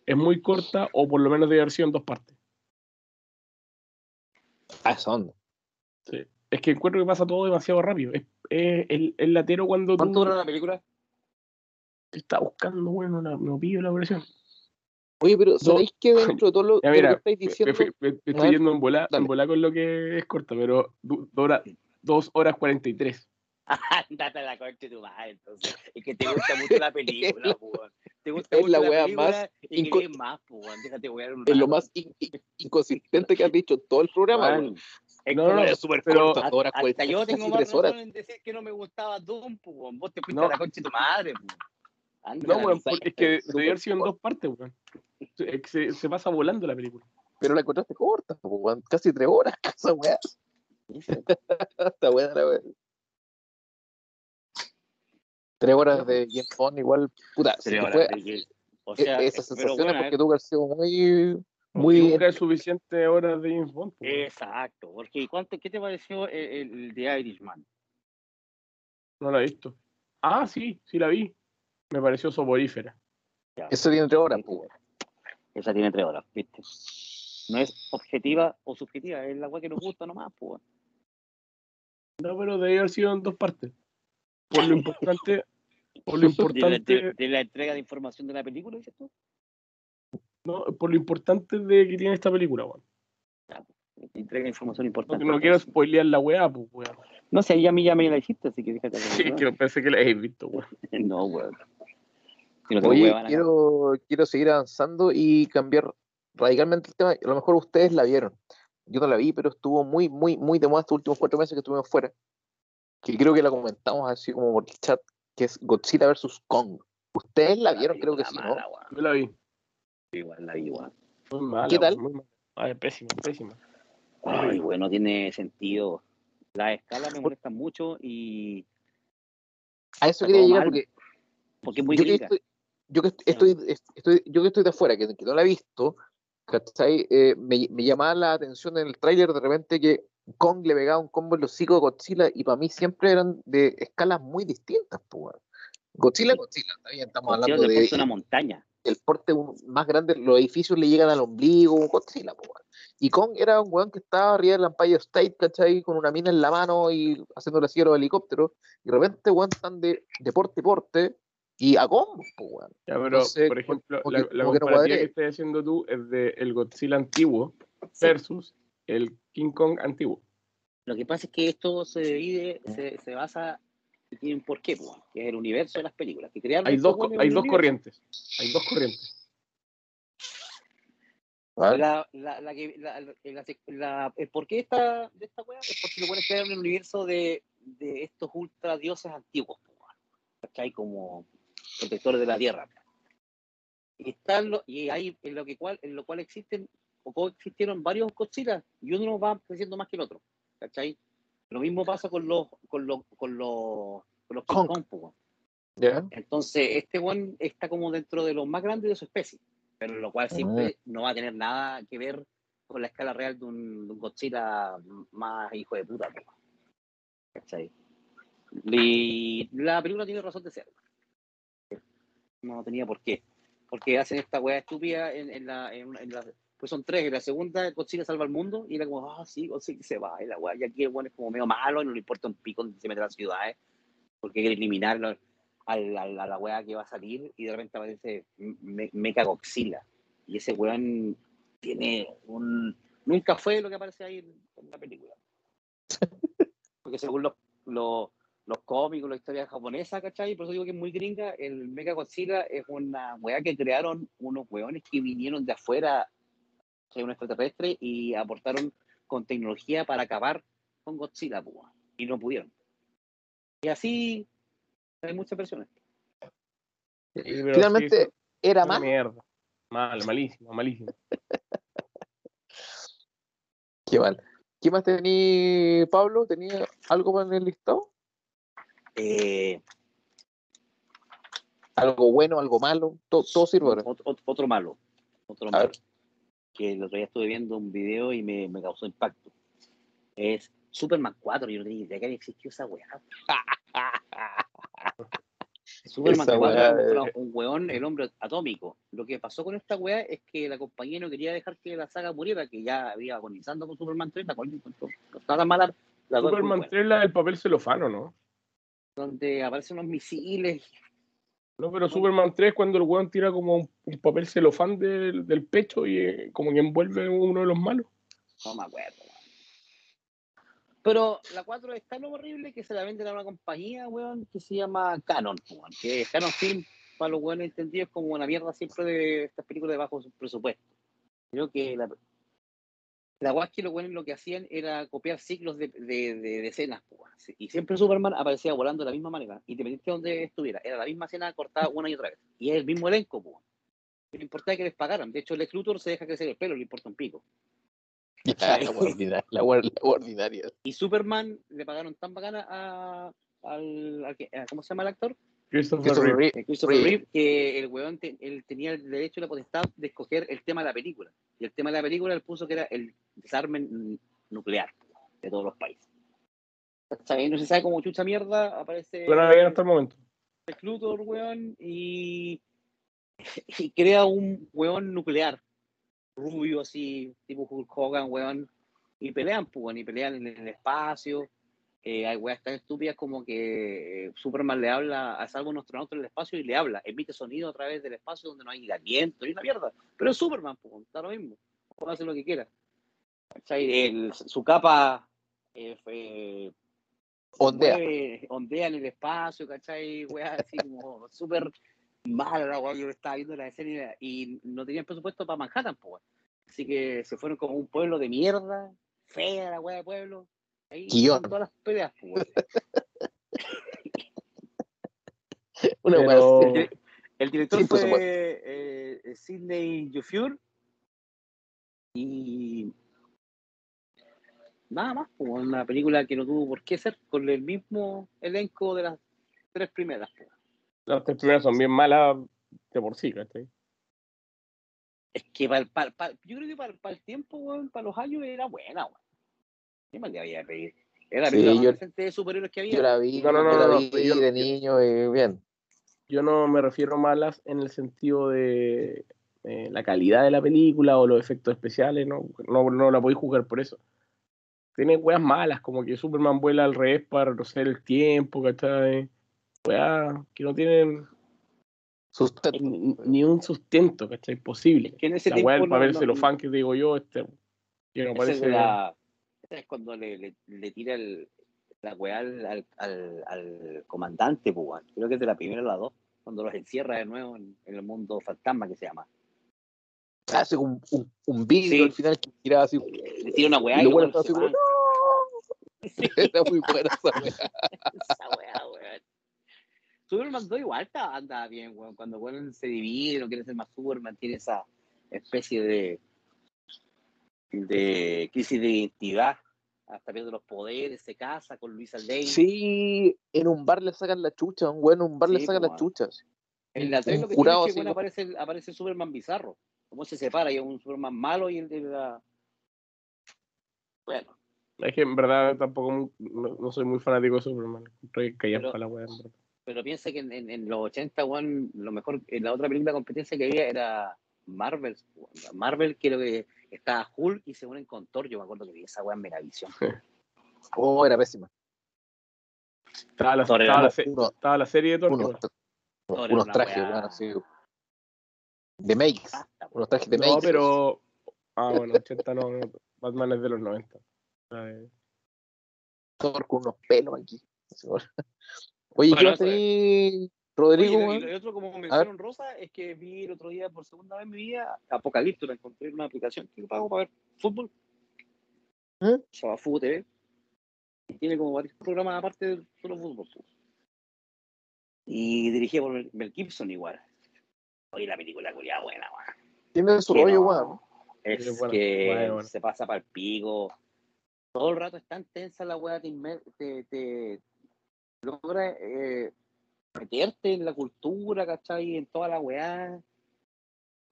es muy corta o por lo menos debe haber sido en dos partes. Ah, anda. Sí. Es que encuentro que pasa todo demasiado rápido. Es, es el, el latero cuando tú ¿Cuánto dura la película? está buscando, bueno, no, no pillo la versión. Oye, pero ¿sabéis que dentro de todo lo, Ya, mira, que estáis diciendo? me, me- me estoy ver, yendo en bola, dale. en bola con lo que es corta, pero du- dura dos horas 43. Andate a la de tu madre, entonces. Es que te gusta mucho la película. Te gusta es mucho la la, wea película más y querés más, weón. Déjate wear un Es lo más in- in- inconsistente que has dicho todo el programa. Weón, weón. Es No, no, es súper pero- corto, hasta- dos horas hasta 40, yo tengo más tres horas. razón en decir que no me gustaba Doom, weón. Vos te fuiste No. a la concha de tu madre, pues. Anda, No, weón, es que debió haber sido en dos partes, weón. Se, se- se pasa volando la película. Pero la encontraste corta, weón. casi tres horas, esa weá. Está buena la weá. Tres horas de James Bond, igual, puta, Tres horas fue de que- o e- sea, esas pero sensaciones bueno, porque tú has sido muy, muy Nunca es suficiente horas de James Bond. pues. Exacto, porque ¿cuánto, ¿qué te pareció el, el de Irishman? No la he visto. Ah, sí, sí la vi. Me pareció soporífera. Eso tiene tres horas, weón. Esa tiene tres horas, ¿viste? No es objetiva o subjetiva, es la weá que nos gusta nomás, pues. No, pero debió haber sido en dos partes. Por lo importante, por lo De la, importante, de- de la entrega de información de la película, dices tú. No, por lo importante de que tiene esta película, weón. Entrega de información No, importante. no quiero spoilear la weá, pues, weón. No sé, ahí a mí ya me la hiciste, así que déjate. Sí, que pensé que la habéis visto, weón. No, weón. Si no tengo Oye, quiero, quiero seguir avanzando y cambiar radicalmente el tema. A lo mejor ustedes la vieron. Yo no la vi, pero estuvo muy, muy, muy de moda estos últimos cuatro meses que estuvimos fuera. Que creo que la comentamos así como por el chat, que es Godzilla vs. Kong. ¿Ustedes la vieron? Creo que sí, ¿no? Mala. Yo la vi. Igual la vi, weón. Muy mala, ¿Qué tal? weón, muy mala. Ay, pésima, pésima. Ay, bueno, no tiene sentido. Las escalas me molestan mucho y. A eso quería llegar mal. porque Porque es muy yo que, gringa. estoy, yo que estoy, estoy- yo que estoy de afuera, que, que no la he visto, ¿cachai? Eh, me, me llamaba la atención en el tráiler de repente que Kong le pegaba un combo en los hocico a Godzilla y para mí siempre eran de escalas muy distintas, pues. Godzilla, Godzilla, está bien, estamos Godzilla hablando de una montaña. El porte más grande, los edificios le llegan al ombligo, Godzilla, po, weón. Y Kong era un weón que estaba arriba del Empire State, ¿cachai? Con una mina en la mano y haciéndole así a los helicópteros. Y de repente, weón, están de, de porte porte y a combos, po, weón. Ya, pero, Entonces, por ejemplo, como la, que- la como que no comparativa que estás haciendo tú es de el Godzilla antiguo versus el King Kong antiguo. Lo que pasa es que esto se divide, se, se basa tiene un porqué, po, que es el universo de las películas. Que crearon Hay dos, hay dos universo. corrientes. Hay dos corrientes. ¿vale? La, la, la que, la, la- la- la- el porqué de esta, de esta wea es porque los buenos crearon el universo de, de estos ultra dioses antiguos, po, weón. ¿cachai? Como protectores de la tierra. Y, están los- y hay en lo, que cual, en lo cual existen o coexistieron varios Godzilla y uno va creciendo más que el otro. ¿cachai? Lo mismo pasa con los, con los, con los, con los Kong. Kong. ¿Ya? Entonces, este one está como dentro de los más grandes de su especie, pero lo cual siempre no va a tener nada que ver con la escala real de un, de un Godzilla más hijo de puta. ¿Cachai? Y la película tiene razón de ser. No tenía por qué. Porque hacen esta weá estúpida en, en la, en, en la- Pues son tres. En la segunda, Godzilla salva al mundo. Y era como, ah, sí, Godzilla se va. Y la. Y aquí el weón es como medio malo y no le importa un pico donde se mete a las ciudades. Porque quiere eliminarlo al- al- a, la weá que va a salir y de repente aparece Me- Mecha Godzilla. Y ese weón tiene un. Nunca fue lo que aparece ahí en, la película. Porque según los, los, los cómicos, la historia japonesa, ¿cachai? Por eso digo que es muy gringa. El Mecha Godzilla es una weá que crearon unos weones que vinieron de afuera, soy un extraterrestre, y aportaron con tecnología para acabar con Godzilla, pues, weón. y no pudieron. Y así hay muchas versiones. Sí, Finalmente, sí, era más. mierda. Mal, malísimo, malísimo. Qué mal. ¿Qué más tenía Pablo? ¿Tenía algo en el listado? Eh, ¿Algo bueno, algo malo? Todo, todo sirve ahora. ot- ot- otro malo. Otro A malo. ver. Que el otro día estuve viendo un video y me, me causó impacto. Es Superman 4. Yo no tenía idea que existido esa weá. Superman Esa 4 weá un, weón, el hombre atómico. Lo que pasó con esta weá es que la compañía no quería dejar que la saga muriera, que ya había agonizando con Superman 3. La cual estaba tan mala. La Superman buena, 3 la del papel celofano, ¿no? donde aparecen unos misiles. No, pero Superman 3 cuando el weón tira como un, papel celofán del, del pecho y eh, como que envuelve uno de los malos. No me acuerdo. Pero la 4 es tan horrible que se la venden a una compañía, weón, que se llama Canon, weón. Que Canon Film, para los weones entendidos, es como una mierda siempre de estas películas de bajo presupuesto. Creo que la, la es que los weones lo que hacían era copiar ciclos de, de, de, de escenas. Y siempre Superman aparecía volando de la misma manera, independiente de donde estuviera. Era la misma escena cortada una y otra vez. Y es el mismo elenco, weón. No importaba que les pagaran. De hecho, el Luthor se deja crecer el pelo, le importa un pico. Ya, la ordinaria. La ordinaria. Y Superman le pagaron tan bacana a, al, a- ¿cómo se llama el actor? Christopher Christopher Reeve. Reeve. Christopher Reeve. Que el weón te- él tenía el derecho y la potestad de escoger el tema de la película. Y el tema de la película él puso que era el desarme nuclear de todos los países. ¿Cachai? No se sabe cómo chucha mierda aparece bien hasta el momento. el Luthor, weón, y, y crea un weón nuclear, rubio así, tipo Hulk Hogan, weón, y pelean, pues, weón, y pelean en el espacio. Eh, hay weas tan estúpidas como que eh, Superman le habla a salvo un astronauta en el espacio y le habla, emite sonido a través del espacio donde no hay viento y una mierda. Pero es Superman, pues, está lo mismo, puede hacer lo que quiera. El- su capa eh, Ondea. mueve, ondea en el espacio, ¿cachai? Weá, así como súper mala la weá. Yo estaba viendo la escena y no tenían presupuesto para Manhattan, pues. Así que se fueron como un pueblo de mierda, fea la weá de pueblo. Ahí Guión. todas las peleas, pues. Una Pero-. El, dire- el director Sin fue presupuesto. eh, Sidney Jufure y nada más, pues, una película que no tuvo por qué ser con el mismo elenco de las tres primeras. pues. Las tres primeras son bien malas de por sí, ¿cachai? Es que para, el- para- para- yo creo que para, para el tiempo, weón, para los años era buena, weón. ¿Qué más le había a pedir? Era la Sí, yo- de superhéroes que había. Yo la vi, No, no, no, yo la vi yo- de niño y bien. yo no me refiero a malas en el sentido de eh, la calidad de la película o los efectos especiales, no, no, no la podéis jugar por eso. Tiene weas malas, como que Superman vuela al revés para retroceder el tiempo, ¿cachai? Weas que no tienen Sustento. ni, ni un sustento, ¿cachai? Posible. Que en ese La tiempo wea del papel no- celofán que digo yo, este, que no es, parece... la- es cuando le, le, le tira el, la weá al, al, al, al comandante, pues, creo que es de la primera a la dos, cuando los encierra de nuevo en, en el mundo fantasma que se llama. Hace un, un, un vídeo Sí. al final que tiraba así. Le tira una weá Y y luego estaba así Era muy buena esa wea. Esa weá, weón. Superman 2 igual está- anda bien, weón. Cuando weón se divide, no quiere ser más Superman, tiene esa especie de de crisis de identidad. Hasta pierde los poderes, se casa con Luisa Lane. Sí, en un bar le sacan la chucha, un weón en un bar le sacan pues, las chuchas. En la 3 un lo que es que así, bueno, ¿no? aparece, el- aparece el Superman bizarro. ¿Cómo se separa? Hay un Superman malo y el de la. Bueno, Es que en verdad tampoco no, no soy muy fanático de Superman. Estoy callado Pero- para la wea, en verdad. pero piensa que en, en- en los 80, weón, lo mejor, en la otra película de competencia que había era Marvel. Marvel, creo que estaba Hulk y se unen con Thor. Yo me acuerdo que vi esa weá en Megavisión. Oh, era pésima. Estaba la, estaba la Uno- se- uno- estaba la serie de Thor. unos, igual. Thor unos trajes, weá- weón, así. De makes. Unos trajes de No, makes. pero. Ah, bueno, 80 no, no, Batman es de los 90. Eh, Thor con unos pelos aquí. Oye, Bueno, ¿qué tener Rodrigo, Oye, y weón? lo- y otro como mención rosa es que vi el otro día por segunda vez en mi vida Apocalipto, la encontré en una aplicación que pago para ver fútbol. ¿Mm? Se llama Fútbol TV. Y tiene como varios programas aparte de solo fútbol. pues. Y dirigida por Mel- Gibson igual. Oye, la película culiada buena, weón. Tiene su rollo, no, weón. Es bueno, que bueno, bueno. se pasa para el pico. Todo el rato es tan tensa la weá, te, te logra eh, meterte en la cultura, ¿cachai? En toda la weá.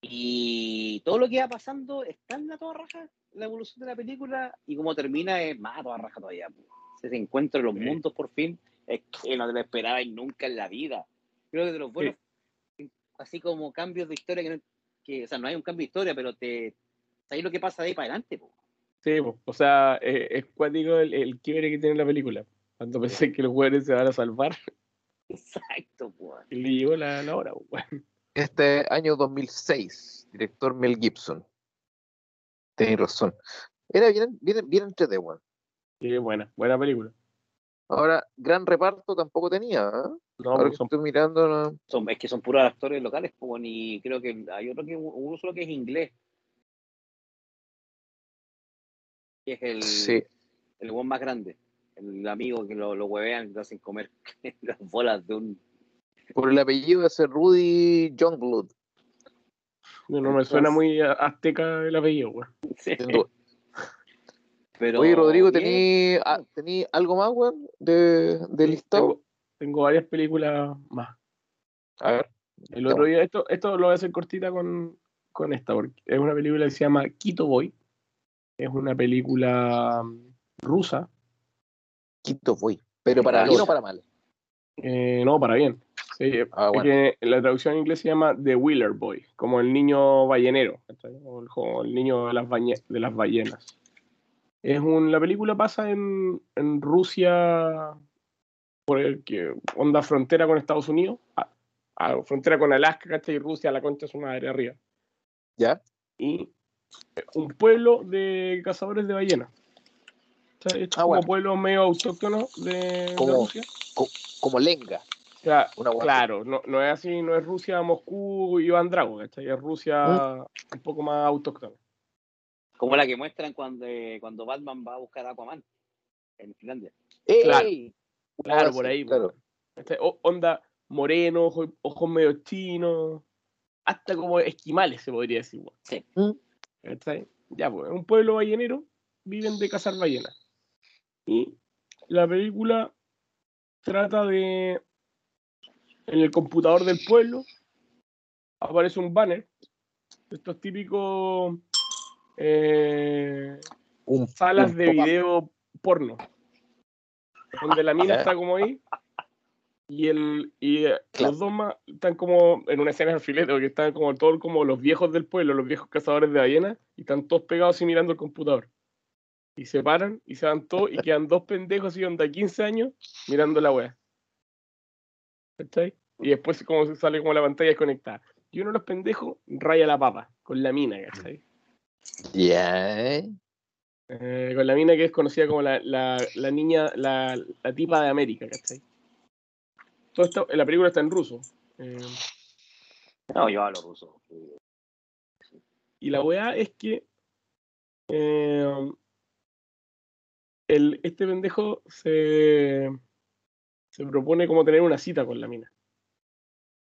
Y todo lo que va pasando está en la toda raja, la evolución de la película, y como termina es más a toda raja todavía. encuentro de los Sí. mundos por fin es que no te lo esperabas nunca en la vida. Creo que de los buenos, así como cambios de historia, que, no- que, o sea, no hay un cambio de historia, pero te sabes lo que pasa de ahí para adelante. po. Sí, po. o sea, eh, es cuático el, el quiebre que tiene la película. Cuando pensé que los jugadores se van a salvar, Exacto, y le llegó la, la hora, weón. Este año 2006, director Mel Gibson. Tenéis razón. Era bien, bien, bien entrete, weón. Sí, buena, buena película. Ahora, gran reparto tampoco tenía, ¿eh? No, Ahora pues que son- estoy mirando, no. Son, es que son puros actores locales, po, y creo que hay otro que uno solo que es inglés. Que es el, Sí. el buen más grande. El amigo que lo, lo huevean y lo hacen comer las bolas de un. Por el apellido de ese Rudy Youngblood. no me suena muy a- azteca el apellido, duda. Pero Oye, Rodrigo, ¿tení, tení algo más, weón, de, de Sí, listado? Tengo, tengo varias películas más. A ver. El otro día, esto, esto lo voy a hacer cortita con, con esta, porque es una película que se llama Quito Boy. Es una película mm, rusa, Quito voy. Pero para bien o para mal. eh, no, para bien. Sí, Ah, es bueno. que la traducción en inglés se llama The Wheeler Boy, como el niño ballenero, o el, o el niño de las, bañe- de las ballenas. Es un, la película pasa en, en Rusia, por el que onda frontera con Estados Unidos, a, a frontera con Alaska, ¿cachai? Y Rusia, la concha de su madre arriba. ¿Ya? y un pueblo de cazadores de ballenas. O sea, es Ah, como bueno. pueblo medio autóctono de, Rusia. Como lenga. O sea, Una guapa. claro, no, no es así, no es Rusia, Moscú y Iván Drago, ¿cachai? Es Rusia ¿Mm? un poco más autóctona. Como la que muestran cuando, eh, cuando Batman va a buscar a Aquaman en Finlandia. Claro. Claro, por ahí. Claro. O- onda moreno, ojos, ojos medio chinos, hasta como esquimales se podría decir. Sí. Mm. Ya, pues, un pueblo ballenero, viven de cazar ballenas. Y la película trata de. En el computador del pueblo aparece un banner. Estos típicos. eh, Un, salas un de video porno. Donde la mina está como ahí. Y, el, y eh, Claro. los dos más están como en una escena al filete, porque están como todos como los viejos del pueblo, los viejos cazadores de ballenas, y están todos pegados así mirando el computador. Y se paran y se van todos y quedan dos pendejos así onda 15 años mirando la wea. ¿Cachai? Y después como se sale como la pantalla desconectada. Y uno de los pendejos raya la papa con la mina, ¿cachai? Ya. Eh, con la mina que es conocida como la, la, la niña, la, la tipa de América, ¿cachai? Todo esto, la película está en ruso. Eh, No, yo hablo ruso. y la weá es que eh, el, este pendejo se, se propone como tener una cita con la mina.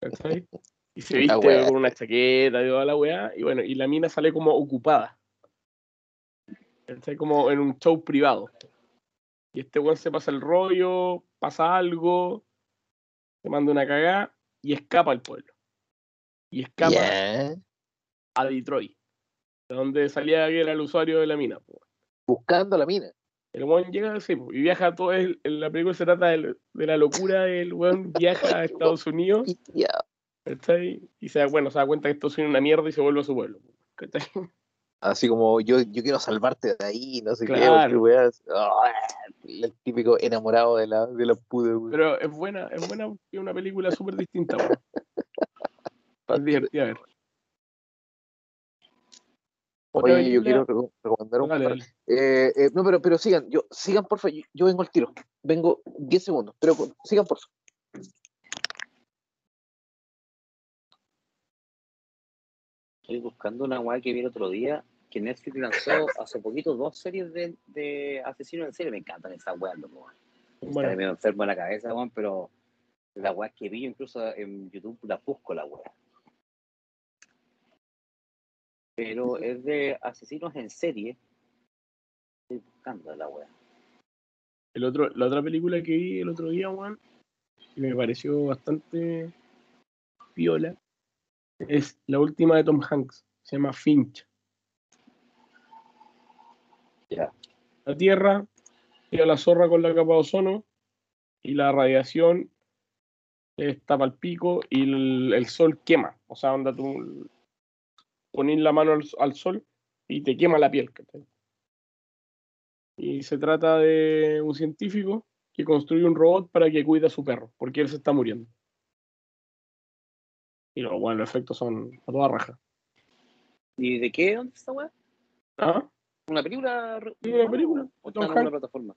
¿Cachai? Y se viste con una chaqueta y toda la weá. Y bueno, y la mina sale como ocupada. ¿Cachai? Como en un show privado. Y este weón se pasa el rollo, pasa algo, se manda una cagada y escapa al pueblo. Y escapa a Detroit, de donde salía que era el usuario de la mina. Buscando la mina. El weón llega sí, y viaja todo. El, en la película se trata del- de, la locura del weón viaja a Estados Unidos. ¿cachai? y se da, bueno, se da cuenta que Estados Unidos es una mierda y se vuelve a su pueblo. ¿cachai? Así como yo, yo quiero salvarte de ahí, no sé Claro. qué, weas. Ah, el típico enamorado de la, de la puta, weón. Pero es buena, es buena porque es una película súper distinta. weón. Es divertida a ver. Oye, yo quiero reco- recomendar un par. Eh, eh, no, pero, pero sigan, yo, sigan porfa, yo, yo vengo al tiro. Vengo 10 segundos, pero sigan porfa. Estoy buscando una weá que vi el otro día, que Netflix lanzó hace poquito dos series de, de asesinos en serie. Me encantan esas weas, loco. Bueno, Estaré medio enfermo en la cabeza, weón, pero las weas que vi yo incluso en YouTube las busco la wea. Pero es de asesinos en serie. Estoy buscando la wea. el otro, la otra película que vi el otro día, Juan, y me pareció bastante piola, es la última de Tom Hanks. Se llama Finch. Ya. La Tierra tiene la zorra con la capa de ozono y la radiación está para el pico y el, el sol quema. O sea, onda tú pones la mano al, al sol y te quema la piel. ¿cachai? Y se trata de un científico que construye un robot para que cuide a su perro, porque él se está muriendo. Y lo, bueno, los efectos son a toda raja. ¿Y de qué? ¿Dónde está wea? ¿Ah? ¿Una película? Una película. ¿O está en plataforma?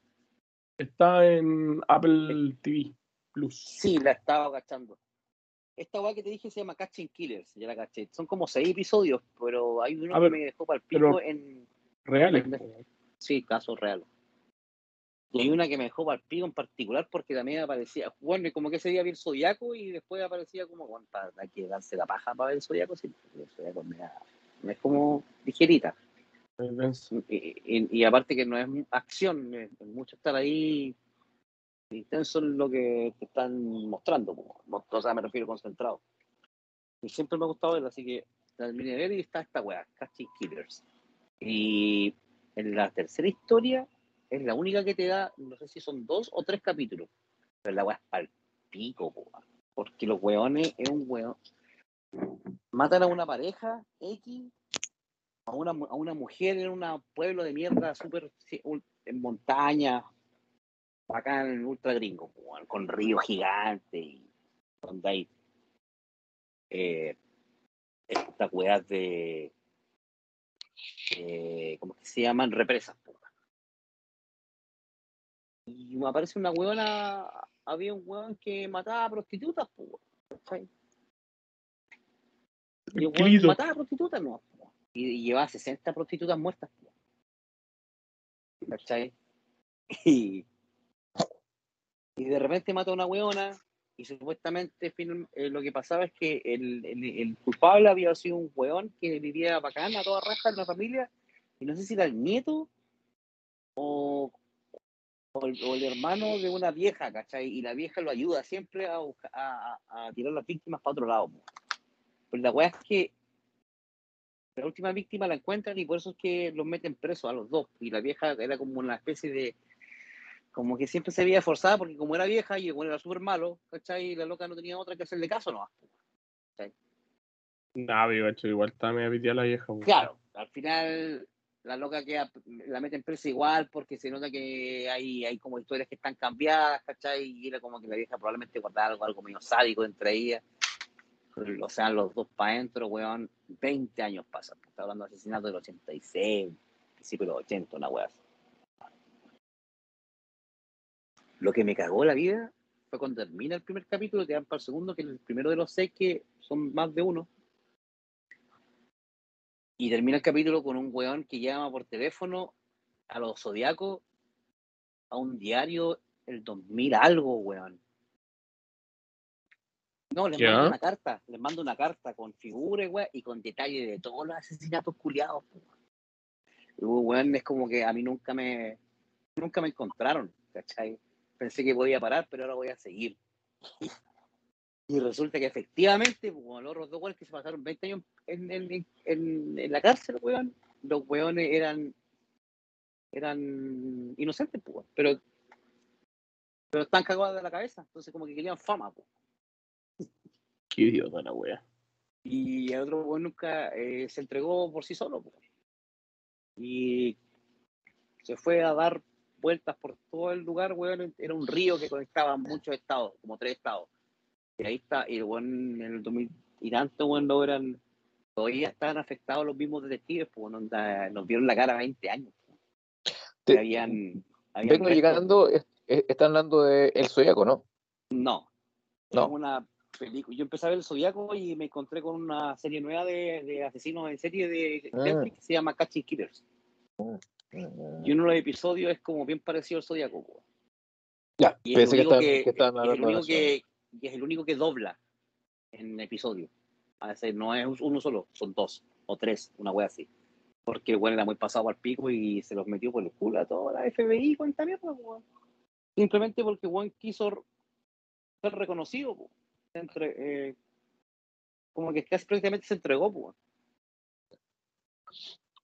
Está en Apple TV Plus. Sí, la estaba cachando. Esta weá que te dije se llama Catching Killers, ya la caché. Son como seis episodios, pero hay uno A que ver, me dejó para el pico en. Reales. Sí, casos reales. Y hay una que me dejó para el pico en particular porque también aparecía. Bueno, y como que ese día vi el zodiaco y después aparecía como, bueno, para hay que darse la paja para ver el zodiaco. Sí, el zodiaco me, da- me es como ligerita. Y, y- y aparte que no es acción, es mucho estar ahí intenso en lo que te están mostrando, o sea, me refiero concentrado. Y siempre me ha gustado verlo, así que terminé de ver y está esta weá, Catching Killers. Y en la tercera historia es la única que te da, no sé si son dos o tres capítulos, pero la weá es pal pico, po, porque los weones es un weón. Matan a una pareja X a una, a una mujer en un pueblo de mierda súper en montaña, bacán, ultra gringo, con río gigante y donde hay eh, estas weas de eh, ¿cómo que se llaman? represas. Y me aparece una weona, había un weón que mataba a prostitutas, po, weón, ¿cachai? Y el weón mataba a prostitutas, no. Y, y llevaba 60 prostitutas muertas. ¿Cachai? Y, y de repente mata a una weona y supuestamente eh, lo que pasaba es que el, culpable había sido un weón que vivía bacán a toda raja en la familia y no sé si era el nieto o, o el, hermano de una vieja, ¿cachai? Y la vieja lo ayuda siempre a, a, a- tirar las víctimas para otro lado. Pero la weá es que la última víctima la encuentran y por eso es que los meten presos a los dos. Y la vieja era como una especie de, como que siempre se veía forzada porque como era vieja y weón era súper malo, ¿cachai? Y la loca no tenía otra que hacerle caso, ¿no? Nah, pero hecho, igual está media la vieja. weón. Claro, al final la loca queda, la meten presa igual porque se nota que hay, hay como historias que están cambiadas, ¿cachai? Y era como que la vieja probablemente guardaba algo, algo medio sádico entre ellas. O sea, los dos para adentro, weón, 20 años pasan. Está hablando de asesinato del 86, principio de los 80, una weá. así. Lo que me cagó la vida fue cuando termina el primer capítulo, te dan para el segundo, que es el primero de los seis, que son más de uno. Y termina el capítulo con un weón que llama por teléfono a los zodiacos a un diario el 2000 algo, weón. No, les Ya. mando una carta, les mando una carta con figuras, weón, y con detalles de todos los asesinatos culiados. Y, weón, es como que a mí nunca me, nunca me encontraron, ¿cachai? Pensé que podía parar, pero ahora voy a seguir. Y resulta que efectivamente, pues, como los otros dos weones que se pasaron 20 años en, en- en- en la cárcel, weón, los weones eran eran inocentes, pues, weón, pero pero están cagados de la cabeza, entonces como que querían fama, pues. Qué idiota la wea. Y el otro weón nunca eh, se entregó por sí solo. Y se fue a dar vueltas por todo el lugar, weón, era un río que conectaba muchos estados, como tres estados. Y ahí está, y weón en el 2000 y tanto, weón, logran, todavía estaban afectados los mismos detectives, pues nos vieron la cara 20 años. pues. Te- Que habían, habían Vengo restos- llegando, es- es- están hablando de El Zodíaco, ¿no? No. No. Es una película. Yo empecé a ver el Zodíaco y me encontré con una serie nueva de, de asesinos en serie de Ah. Netflix que se llama Catching Killers. Y uno de los episodios es como bien parecido al Zodíaco. Ya, Y es el pensé que único que, es el único el dobla en episodio. A veces no es uno solo, son dos o tres, una wea así. Porque el weón era muy pasado al pico y se los metió por el culo a toda la FBI, cuánta mierda, weón. Simplemente porque Juan quiso ser reconocido. Entre, eh, como que casi prácticamente se entregó.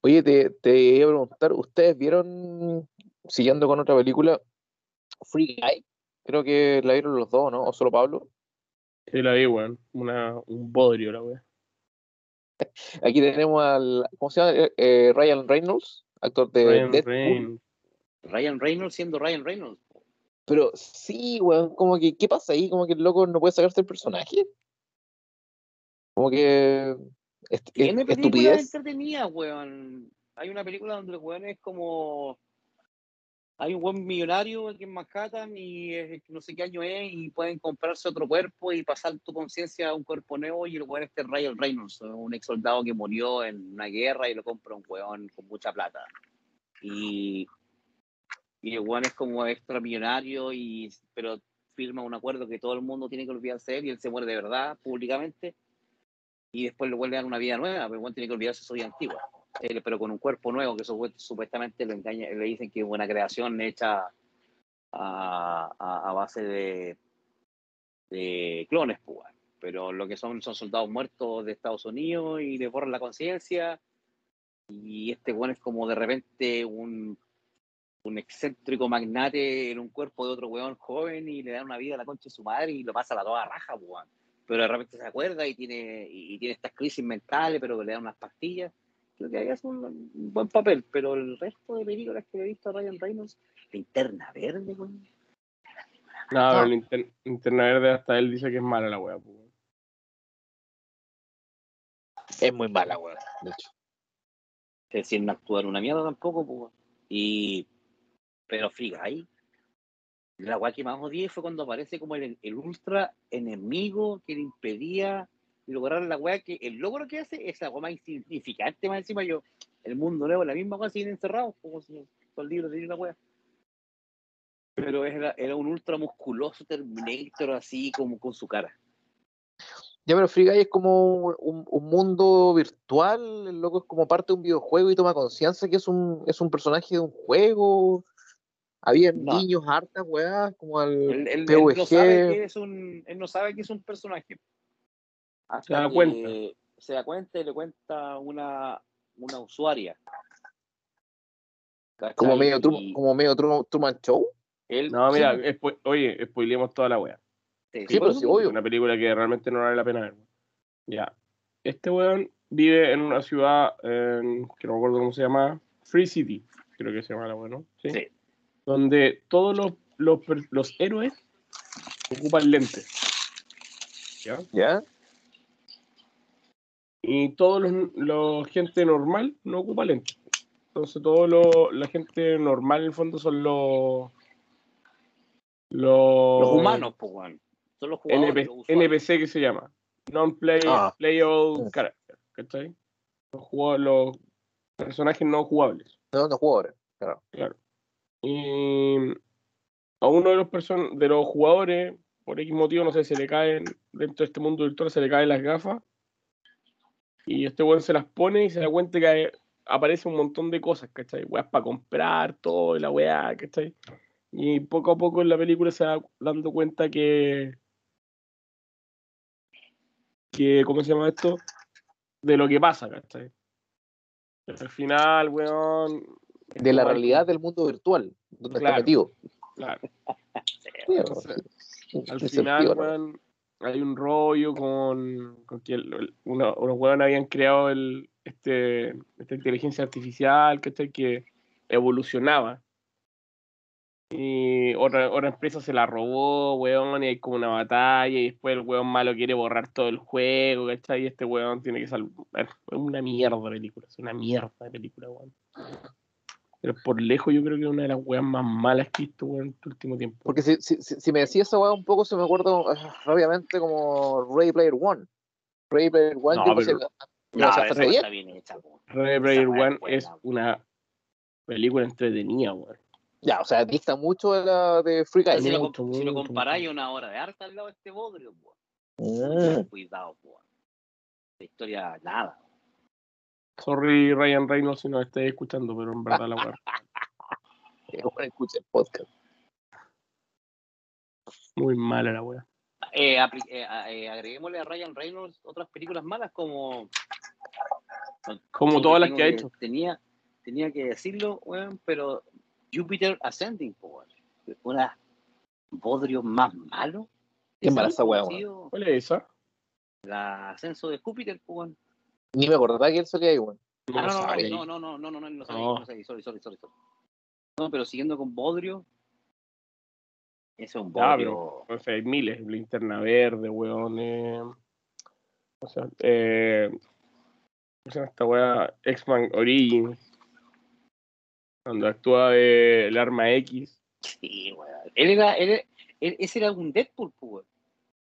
Oye, te, te iba a preguntar, ¿ustedes vieron, siguiendo con otra película, Free Guy? Creo que la vieron los dos, ¿no? ¿O solo Pablo? Sí, la vi, weón. Una, un bodrio la wea. Aquí tenemos al, ¿cómo se llama? Eh, eh, Ryan Reynolds, actor de Ryan Deadpool. Reynolds. Ryan Reynolds siendo Ryan Reynolds. Pero sí, weón, como que, ¿qué pasa ahí? Como que el loco no puede sacarse el personaje. Como que est- Tiene est- películas entretenidas, weón. Hay una película donde el weón es como. Hay un buen millonario aquí en Manhattan y es- no sé qué año es y pueden comprarse otro cuerpo y pasar tu conciencia a un cuerpo nuevo y el weón este es Ryan Reynolds, un ex soldado que murió en una guerra y lo compra un weón con mucha plata. Y, y el weón es como extra millonario y pero firma un acuerdo que todo el mundo tiene que olvidarse de él y él se muere de verdad públicamente y después le vuelve a dar una vida nueva, pero igual tiene que olvidarse su vida antigua. Él, pero con un cuerpo nuevo que supu- supuestamente lo engaña, le dicen que es una creación hecha a, a- base de, clones, pues, pero lo que son son soldados muertos de Estados Unidos y le borran la conciencia. Y este weón es como de repente un, un excéntrico magnate en un cuerpo de otro weón joven y le dan una vida a la concha de su madre y lo pasa a la toda raja, pues, weón pero de repente se acuerda y tiene, y, tiene estas crisis mentales, pero le dan unas pastillas. Creo que ahí hace un, un buen papel, pero el resto de películas que he visto a Ryan Reynolds, Linterna Verde, weón. No, pero Linter- Linterna Verde hasta él dice que es mala la wea, pues. Es muy mala, weón, de hecho. Es decir, no actúa en una mierda tampoco, pues. Y, pero Free Guy, la weá que más odié fue cuando aparece como el, el ultra enemigo que le impedía lograr la weá que el logro que hace es weá más insignificante más encima yo el mundo nuevo la misma weá siguen encerrados como si todo el libro tenía la weá pero era, era un ultra musculoso Terminator así como con su cara Ya, pero Free Guy es como un, un mundo virtual, el loco es como parte de un videojuego y toma conciencia que es un, es un personaje de un juego. Había No. niños hartas, weá, como al él, él- no sabe que es un él no sabe que es un personaje hasta Se da cuenta. se da cuenta y le cuenta una una usuaria como medio, Tru- Y- como medio Tru- Truman Show. Él, No, mira, Sí. oye, spoileemos toda la wea. sí, Sí, pero sí, obvio. Una película que realmente no vale la pena ver. Ya. Este weón vive en una ciudad en- que no me acuerdo cómo se llama. Free City, creo que se llama la wea, ¿no? Sí. Donde todos los, los, héroes ocupan lentes. ¿Ya? ¿Ya? Y todos los, los gente normal no ocupa lentes. Entonces, todo lo, la gente normal en el fondo son los. Los, Los humanos, pues. Son los jugadores. NP. NPC que se llama. Non-play Ah. playable character. ¿Cachai? Los, jugadores- los personajes no jugables. No, no juego ahora. Claro. Claro. Y a uno de los person de los jugadores, por X motivo, no sé, se le caen, dentro de este mundo virtual se le caen las gafas. Y este weón se las pone y se da cuenta que aparece un montón de cosas, ¿cachai? Weas para comprar, todo, la weá, ¿cachai? Y poco a poco en la película se va dando cuenta que. que ¿Cómo se llama esto? De lo que pasa, ¿cachai? Al final, weón. De la weón- realidad del mundo virtual, donde Claro. está metido. Claro. Entonces, Al final, weón, hay un rollo con, con que el- el- uno- unos weones habían creado el, este, esta inteligencia artificial ¿cachai? que evolucionaba. Y otra, otra empresa se la robó, weón, y hay como una batalla, y después el weón malo quiere borrar todo el juego, ¿cachai? Y este weón tiene que salvar. Es una mierda de película, es una mierda de película, weón. Pero por lejos yo creo que es una de las weas más malas que he visto, weón, en este último tiempo. Porque si, si, si- si me decías esa weá un poco, se me acuerdo ah, rápidamente como Ray Player One. Ray Player One, No, pero- No, bien. está bien hecha, po. Ready Player Esa wea One es buena, es weón. una película entretenida, weón. Ya, o sea, dista mucho de la de Free Guy. Si lo, si lo comparáis una hora de arte al lado de este bodrio, po. Mm. Cuidado, po. La historia, nada. Sorry, Ryan Reynolds, si nos estáis escuchando, pero en verdad la bueno, escucha el podcast. Muy mala la weón. Eh, eh, a- eh, agreguémosle a Ryan Reynolds otras películas malas como. Como todas las que ha hecho. Tenía, tenía que decirlo, weón, pero Jupiter Ascending, po, weón. Una bodrio más malo. Qué mala esa weón. ¿Cuál es esa? La ascenso de Júpiter, weón. Ni me acordaba que él salía ahí, weón. No, Ah, no, no, no, no, no, no, no, no, no, sabía, No. no sabía, sorry, sorry, sorry, sorry. No, pero siguiendo con Bodrio, ese es un Bodrio. O sea, hay miles. Linterna Verde, weón. eh, O sea, eh... ¿Cómo se llama esta weá? X-Man Origins. Cuando actúa de el arma X. Sí, weón. Él era, él, él- ese era un Deadpool, po, weón.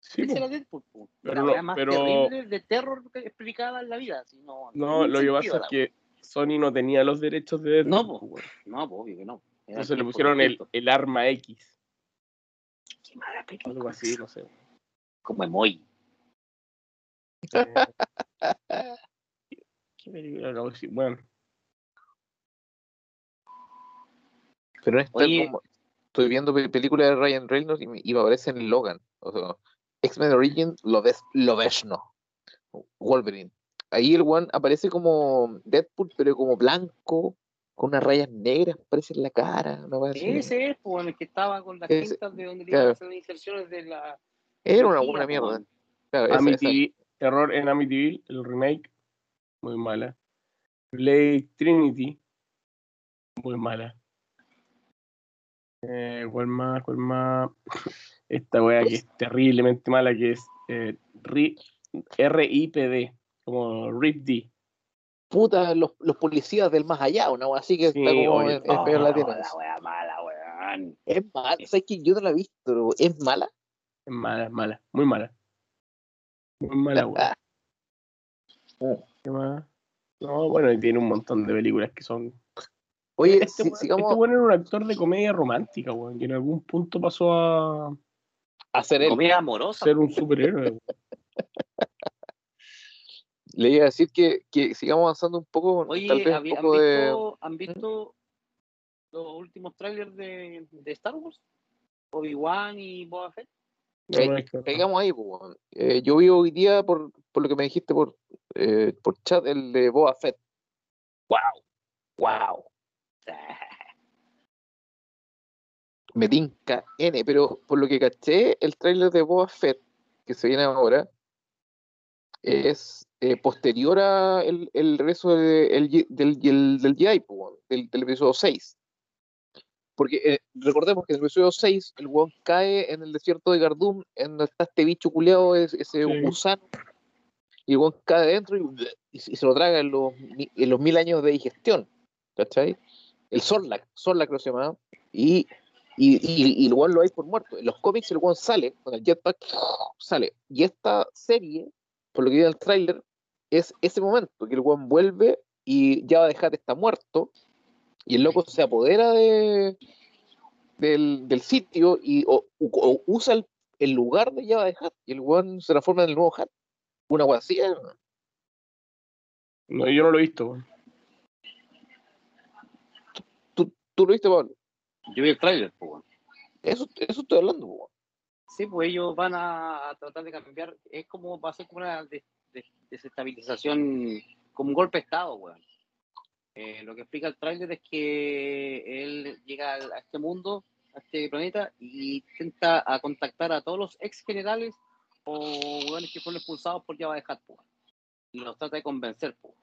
Sí, po. era Deadpool, po. Pero la no- weá más pero- terrible de terror que explicada en la vida. así, no, No, ningún lo que pasa es que Sony no tenía los derechos de Deadpool, No, po. po. No, pues obvio que no. Era Entonces le 100%. pusieron el, el arma X. Qué mala película. Algo así, no sé. Como. Eh, ¿Qué película era? Sí, Bueno, Pero en esta Oye. como- estoy viendo pe- películas de Ryan Reynolds y me, y me aparecen Logan. O sea, X-Men Origin Loves, Loveshno. Wolverine. Ahí el one aparece como Deadpool, pero como blanco, con unas rayas negras, parece en la cara. Así. Ese es, pues, el que estaba con las Ese- cintas de donde le claro. iban a hacer las inserciones de la. Era una buena mierda. Claro, esa- esa- Amityville, Terror en Amityville, el remake, muy mala. Blade Trinity, muy mala. Eh, ¿Cuál más? ¿Cuál más? Esta wea que es terriblemente mala, que es eh, Ri- R.I.P.D., como RIP-D. puta, los, los policías del más allá, una wea así que Sí, está como oye, en, en español Oh, latino. la wea mala, weón. Es mala, ¿sabes que Yo no la he visto, pero es mala. Es mala, es mala, muy mala. Muy mala, wea. ¿Qué más? No, bueno, y tiene un montón de películas que son Oye, Este, si- weón- sigamos este bueno era un actor de comedia romántica, weón, que en algún punto pasó a hacer amorosa. ser un superhéroe. Le iba a decir que, que sigamos avanzando un poco, Oye, tal vez un ¿habí- ¿han, de. visto, ¿han visto los últimos trailers de, de Star Wars? Obi-Wan y Boba Fett. Que- Caigamos ahí, pues. Eh, yo vi hoy día, por, por lo que me dijiste por, eh, por chat, el de Boba Fett. ¡Wow! ¡Wow! me tinca N, pero por lo que caché, el tráiler de Boba Fett, que se viene ahora, es eh, posterior a el, el regreso de- el del, del, del weón, del, del episodio 6. Porque eh, recordemos que en el episodio 6 el weón cae en el desierto de Gardum, en donde está este bicho culeado, ese, Sí. gusano, y el weón cae dentro y, y se lo traga en los, en los mil años de digestión. ¿Cachai? El Sorlac, Sorlac lo se llama, y, y, y, y el lo hay por muerto. En los cómics el weón sale, con el jetpack, sale. Y esta serie, por lo que vi en el tráiler, es ese momento que el weón vuelve y ya va a dejar está muerto y el loco se apodera de, del, del sitio y o, o usa el, el lugar de Java de Hat y el weón se transforma en el nuevo Hat. Una ¿eh? No, yo no lo he visto. ¿Tú, tú lo viste, Pablo? Yo vi el tráiler, pues. Eso, eso estoy hablando, weón. Sí, pues ellos van a, tratar de cambiar. Es como, va a ser como una des- des- desestabilización, como un golpe de Estado, weón. Eh, lo que explica el tráiler es que él llega a este mundo, a este planeta, y intenta a contactar a todos los ex generales o weones que fueron expulsados por Java de Hat, pues. Y los trata de convencer, pues.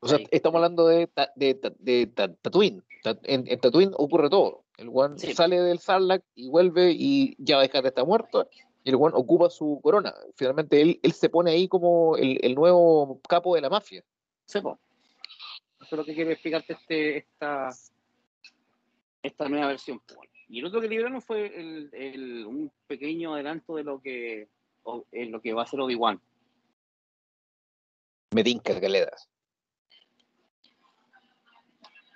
O sea, estamos hablando de, ta- de, ta- de ta- Tatooine. Ta- En, en Tatooine ocurre todo. El weón Sí. sale del Sarlacc y vuelve y ya deja de estar muerto. Y el weón ocupa su corona. Finalmente él, él se pone ahí como el, el nuevo capo de la mafia. Sí, po. Eso es lo que quiere explicarte este, esta, esta nueva versión. Y el otro que liberaron fue el, el- un pequeño adelanto de lo que, lo que va a ser Obi-Wan. Me tinca que le das.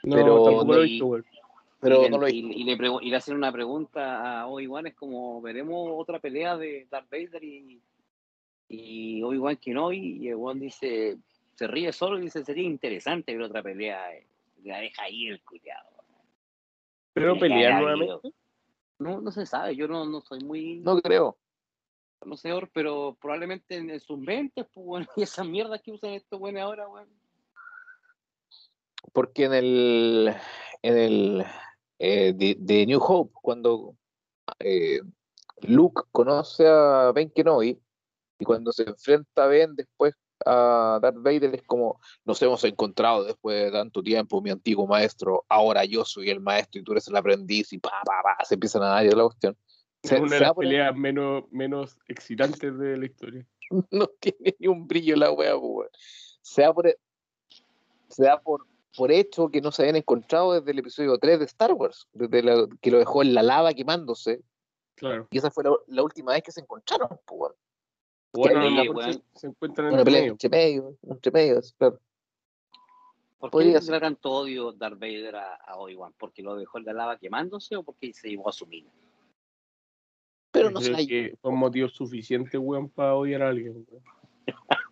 No, Pero tampoco lo he no- visto, weón. Pero y, le, no lo y, le, pregu- y le hacen una pregunta a Obi-Wan, es como, ¿veremos otra pelea de Darth Vader y, y Obi-Wan Kenobi? Y Obi-Wan dice, se ríe solo y dice, sería interesante ver otra pelea. eh". La deja ir, cuidado. Pero Le pelear nuevamente. No, no se sabe, yo no, no soy muy No creo. conocedor, pero probablemente en, en sus mentes, pues, bueno, y esas mierdas que usan estos buenos ahora, weón. Porque en el. En el. eh, de, de New Hope, cuando eh, Luke conoce a Ben Kenobi y cuando se enfrenta a Ben después a Darth Vader es como nos hemos encontrado después de tanto tiempo, mi antiguo maestro, ahora yo soy el maestro y tú eres el aprendiz y pa, pa, pa, se empiezan a dar la cuestión. Es una se de las peleas menos, menos excitantes de la historia. no tiene ni un brillo la wea, weón. Se da por, se da por, por hecho que no se habían encontrado desde el episodio 3 de Star Wars, desde la- que lo dejó en la lava quemándose, Claro. y esa fue la, la última vez que se encontraron, weón. Bueno, se, encuentran en Una el pelea medio. entre medio, entre medio, claro. ¿Por qué le tendrá tanto odio Darth Vader a, a Obi-Wan? ¿Porque lo dejó en la lava quemándose o porque se llevó a su mina? Pero Yo no sé, que son motivos suficientes, weón, para odiar a alguien. weón.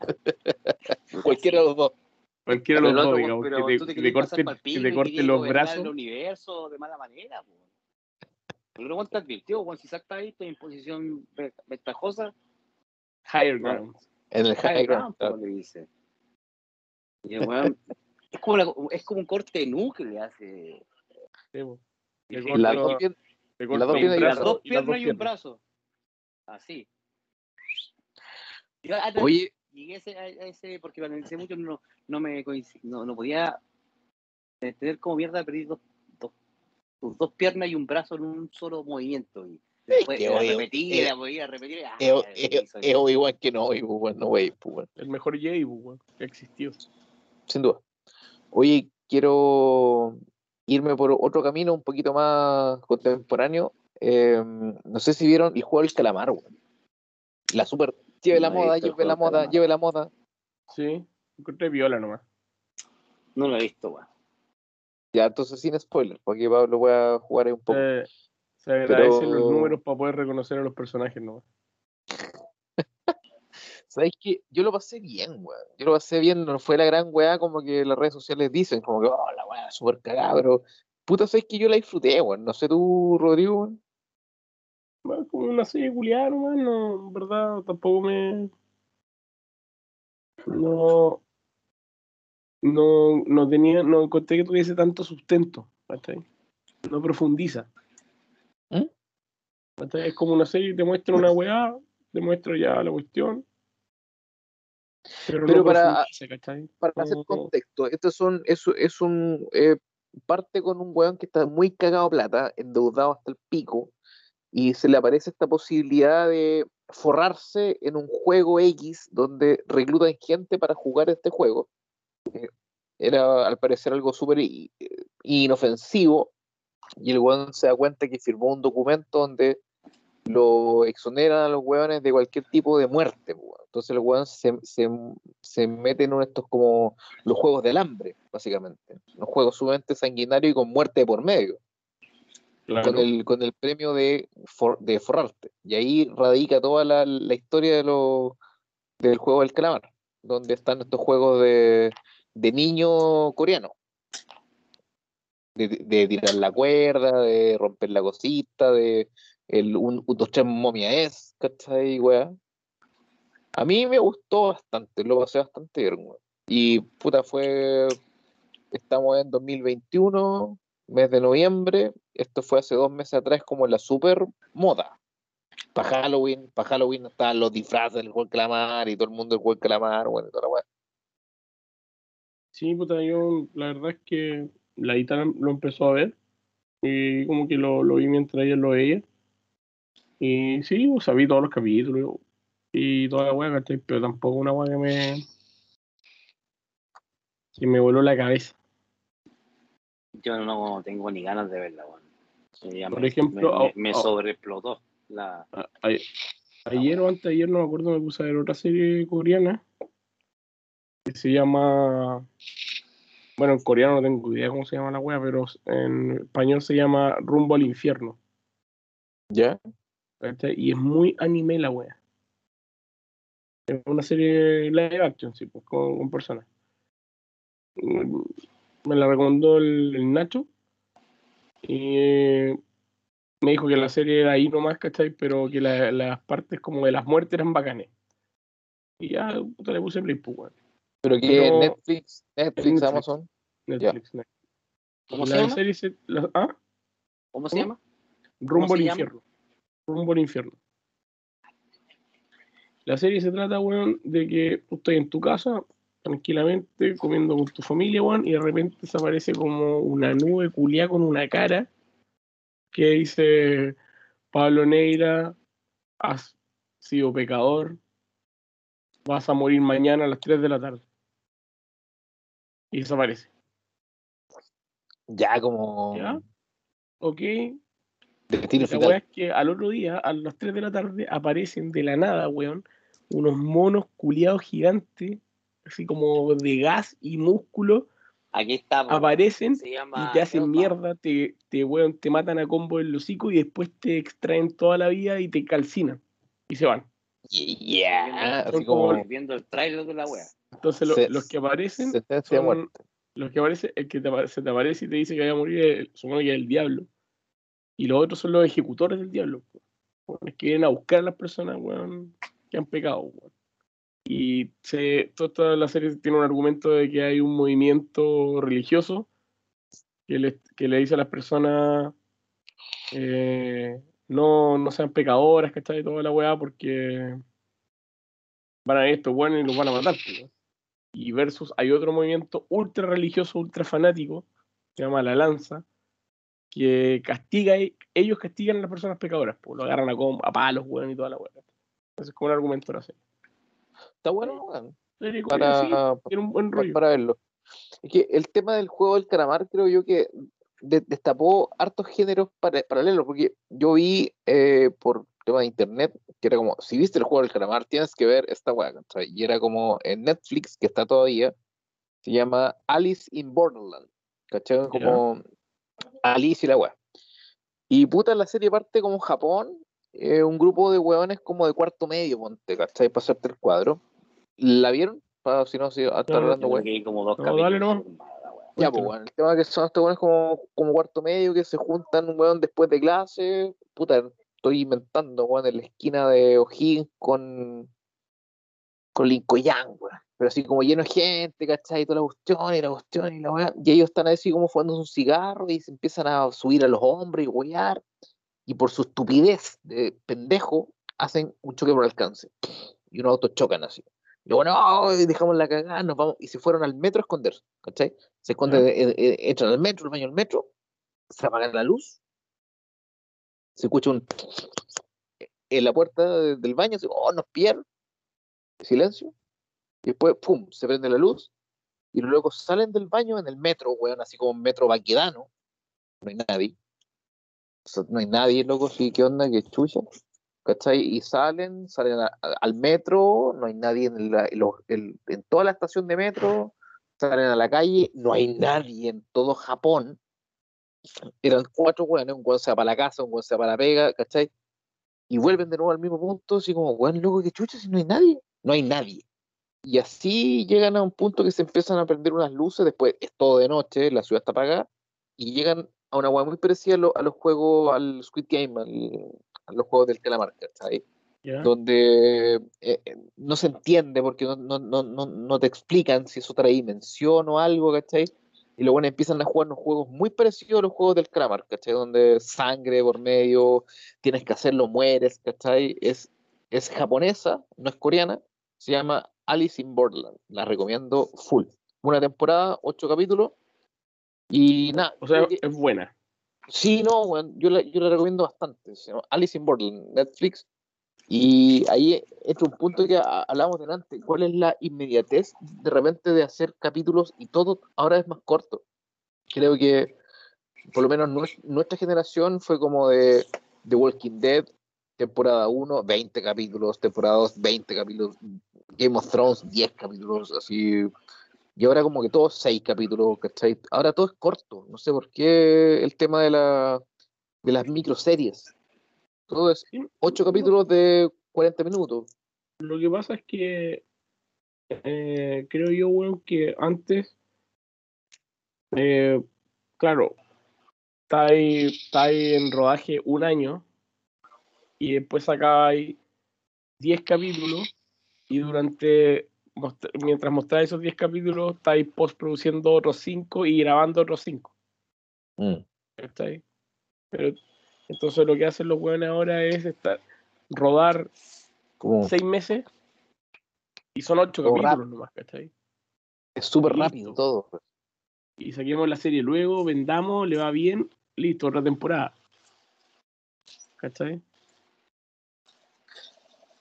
cualquiera de los dos. Cualquiera de los dos, digamos, pero que te, te te corten, que te corten los brazos. el universo de mala manera, po. Pero luego te advirtió, Juan, si está ahí, estoy en posición ve- ventajosa, Higher Bueno. ground. En el high high ground, ground, le dice. Y el weón, es, como la- es como un corte de que le hace. Sí, Las la- dos piernas- y un brazo dos y las piernas y un brazo. Así. Oye, llegué a ese, a ese porque lo analicé mucho, no, no me no, no podía entender cómo mierda perdí dos, dos, tus dos piernas y un brazo en un solo movimiento. Y después que repetía, eh, la podía repetir. ah, es es igual que no, y, pues, no, wey, pues. El mejor Jay, weón, que existió. sin duda. Oye, quiero irme por otro camino un poquito más contemporáneo. Eh, no sé si vieron el juego del calamar, weón. La super. Lleve la moda, lleve la moda, lleve la moda. Sí, encontré viola nomás. No lo he visto, weón. Ya, entonces sin spoiler, porque Pablo voy a jugar ahí un poco. Eh, se agradecen Pero- los números para poder reconocer a los personajes nomás. ¿Sabes qué? Yo lo pasé bien, weón. Yo lo pasé bien, no fue la gran weá como que las redes sociales dicen, como que, oh, la weá, súper cagada, pero puta, ¿sabes que Yo la disfruté, weón. No sé tú, Rodrigo, weón. Como una serie culiada nomás, no, en verdad, tampoco me. No. No, no tenía, no encontré que tuviese tanto sustento. ¿cachai? no profundiza. ¿Mm? ¿Cachai? Es como una serie, te muestra una weá, te muestra ya la cuestión. Pero, Pero no para- hacer contexto, esto es un, es, es un eh, parte con un weón que está muy cagado plata, endeudado hasta el pico, y se le aparece esta posibilidad de forrarse en un juego X donde reclutan gente para jugar este juego. Era al parecer algo súper inofensivo, y el weón se da cuenta que firmó un documento donde lo exoneran a los weones de cualquier tipo de muerte. weón. Entonces el weón se, se, se mete en uno de estos como los juegos del hambre, básicamente. Los juegos sumamente sanguinarios y con muerte por medio, Claro. con, el, con el premio de, for- de forrarte. Y ahí radica toda la, la historia de lo, del juego del calamar, donde están estos juegos de, de niño coreano. De, de tirar la cuerda, de romper la cosita, de el un, un dos, tres momia es, ¿cachai, weá? A mí me gustó bastante, lo pasé bastante bien. Y puta, fue. Estamos en 2021, mes de noviembre. Esto fue hace dos meses atrás, como la super moda. Para Halloween, para Halloween estaban los disfraces del juego del calamar y todo el mundo del juego del calamar, bueno, y toda la weá. Sí, puta, yo la verdad es que la guitarra lo empezó a ver y como que lo, lo vi mientras ella lo veía. Y sí, o sea, vi todos los capítulos y toda la weá. Pero tampoco una weá que me. que me voló la cabeza. Yo no tengo ni ganas de verla, weón. Ya Por me- ejemplo, me, me- sobreexplotó la. A- a- ayer o antes ayer, no me acuerdo, me puse a ver otra serie coreana que se llama. Bueno, en coreano no tengo idea cómo se llama la wea, pero en español se llama Rumbo al Infierno. ¿Ya? ¿cachai? Y es muy anime la wea. Es una serie live action, sí, pues, con, con personas. Mm, Me la recomendó el, el Nacho. Y eh, me dijo que la serie era ahí nomás, ¿cachai? Pero que la- las partes como de las muertes eran bacanes. Y ya puta, le puse play, pues, weón. Pero que. Netflix, Netflix, Netflix. Amazon. Netflix. Netflix. ¿Cómo se la llama? serie se- la- ¿ah? ¿Cómo se llama? Rumbo al infierno. Rumbo al infierno. La serie se trata, weón, de que tú estás en tu casa, tranquilamente, comiendo con tu familia, weón, y de repente se aparece como una nube culiada con una cara que dice, Pablo Neira, has sido pecador, vas a morir mañana a las 3 de la tarde. Y desaparece. Ya como. ¿Ya? ¿Ok? La weá es que al otro día, a las 3 de la tarde, aparecen de la nada, weón, unos monos culiados gigantes, así como de gas y músculo, Aquí está. po. aparecen Se llama y te hacen mierda, te, te, weón, te matan a combo el hocico y después te extraen toda la vida y te calcinan y se van. Ya, Son así como- como. Viendo el trailer de la wea. Entonces lo- Se- los que aparecen, son- muerte. los que aparecen, el que te, se te aparece y te dice que vaya a morir, supongo que es el diablo. Y los otros son los ejecutores del diablo. Es que vienen a buscar a las personas, weón, que han pecado, weón. Y se, toda la serie tiene un argumento de que hay un movimiento religioso que le, que le dice a las personas eh, no, no sean pecadoras, que está de toda la weá, porque van a ver estos buenos y los van a matar. pues, weón. Y versus hay otro movimiento ultra religioso, ultra fanático, se llama La Lanza, que castiga, ellos castigan a las personas pecadoras, pues lo agarran a, a palos, weón, y toda la weá. Entonces es como un argumento de la serie. Está bueno. Serie coreana, sí, Para, tiene un buen rollo. para verlo. Es que el tema del juego del calamar creo yo que de- destapó hartos géneros para- paralelos, porque yo vi eh, por tema de internet que era como, si viste el juego del calamar, tienes que ver esta weá. Y era como en Netflix, que está todavía, se llama Alice in Borderland, ¿cachai? Como Alice y la weá. Y puta, la serie parte como Japón, eh, un grupo de weones como de cuarto medio, ponte, ¿cachai? Para hacerte el cuadro. ¿La vieron? Para, si no, si hasta No, hablando, weón. ir como dos No, dale wea. Ya, pues, bueno, el tema es que son estos weones como, como cuarto medio que se juntan, weón, después de clase. Puta, estoy inventando, weón, en la esquina de O'Higgins con, con Lincoln, weón. pero así como lleno de gente, ¿cachai? Y toda la cuestión, y la cuestión, y la weá. Y ellos están así como fumando un cigarro y se empiezan a subir a los hombros y huear. Y por su estupidez de pendejo, hacen un choque por alcance. Y unos autos chocan así. Y luego, no, y dejamos la cagada, nos vamos. Y se fueron al metro a esconderse, ¿cachai? Se esconden, eh, eh, entran al metro, el baño del metro, se apaga la luz, se escucha un en la puerta de- del baño, así, oh, nos pierden, silencio, y después, pum, se prende la luz, y locos salen del baño en el metro, weón, así como un metro baquedano, no hay nadie, O sea, no hay nadie, loco, sí, ¿qué onda? ¿Qué chucha? ¿Cachai? Y salen, salen al metro, no hay nadie en, toda la estación de metro, salen a la calle, no hay nadie en todo Japón. Eran cuatro weones, un weón se va para la casa, un weón se va para la pega, ¿cachai? Y vuelven de nuevo al mismo punto, así como, weón, loco, qué chucha, si no hay nadie, no hay nadie. Y así llegan a un punto que se empiezan a prender unas luces, después es todo de noche, la ciudad está apagada, y llegan a una weá muy parecida a, a los juegos, al Squid Game, al- los juegos del calamar, ¿cachai? Donde eh, eh, no se entiende porque no, no, no, no, te explican si es otra dimensión o algo, ¿cachai? Y luego bueno, empiezan a jugar unos juegos muy parecidos a los juegos del Kramer, ¿cachai? Donde sangre por medio, tienes que hacerlo, mueres, ¿cachai? Es, es japonesa, no es coreana, se llama Alice in Borderland, la recomiendo full. Una temporada, ocho capítulos, y nada, O sea, que- es buena. Sí, no, yo la, recomiendo bastante. Alice in Borderland, Netflix. Y ahí es un punto que ha- hablábamos delante. ¿Cuál es la inmediatez de repente de hacer capítulos y todo ahora es más corto? Creo que por lo menos nues- nuestra generación fue como de The Walking Dead, temporada 1, 20 capítulos, temporada 2, 20 capítulos, Game of Thrones, 10 capítulos, así. Y ahora como que todos 6 capítulos, ¿cachai? Ahora todo es corto. No sé por qué el tema de, la, de las microseries. Todo es Sí, 8 no, capítulos de 40 minutos. Lo que pasa es que eh, creo yo, weón, que antes, eh, claro, está ahí, está ahí en rodaje un año y después sacáis 10 capítulos y durante, mostra- mientras mostráis esos 10 capítulos, estáis postproduciendo otros 5 y grabando otros 5. ¿cachai? Pero entonces lo que hacen los weones ahora es estar, rodar Como seis meses y son ocho Todo capítulos nomás, ¿cachai? es súper rápido todo. pues. Y saquemos la serie luego, vendamos, le va bien, listo, otra temporada. ¿Cachai?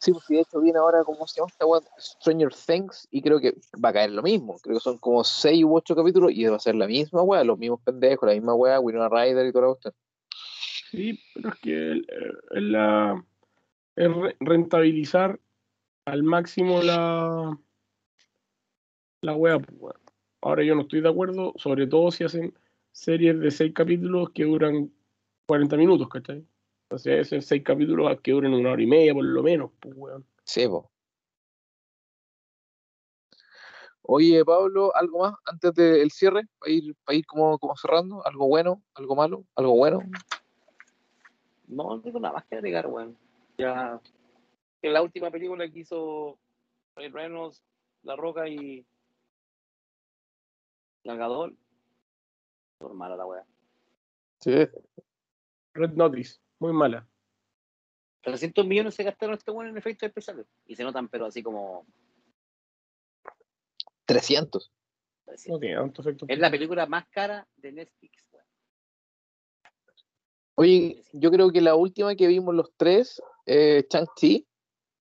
Sí, pues de hecho viene ahora, ¿cómo se llama esta weá? Stranger Things, y creo que va a caer lo mismo. Creo que son como 6 u 8 capítulos y va a ser la misma weá, los mismos pendejos, la misma weá, Winona Ryder y toda la cuestión. Sí, pero es que es la rentabilizar al máximo la la wea, pues. Ahora yo no estoy de acuerdo, sobre todo si hacen series de seis capítulos que duran 40 minutos, ¿cachai? O sea, hacen seis capítulos que duren una hora y media por lo menos, pues, weón. Sí, po. Oye, Pablo, ¿algo más antes del cierre? Para ir, para ir como, como cerrando, ¿algo bueno, algo malo, algo bueno? No, no tengo nada más que agregar, weón. Ya. En la última película que hizo Reynolds, La Roca y. Galgador. Normal la weá. Sí. Red Notice, muy mala. 300 millones se gastaron este weón en efectos especiales. Y se notan, pero así como. 300. así. No tiene tanto efecto. Es la película más cara de Netflix, weón. Oye, yo creo que la última que vimos los tres, eh, Chang-Chi,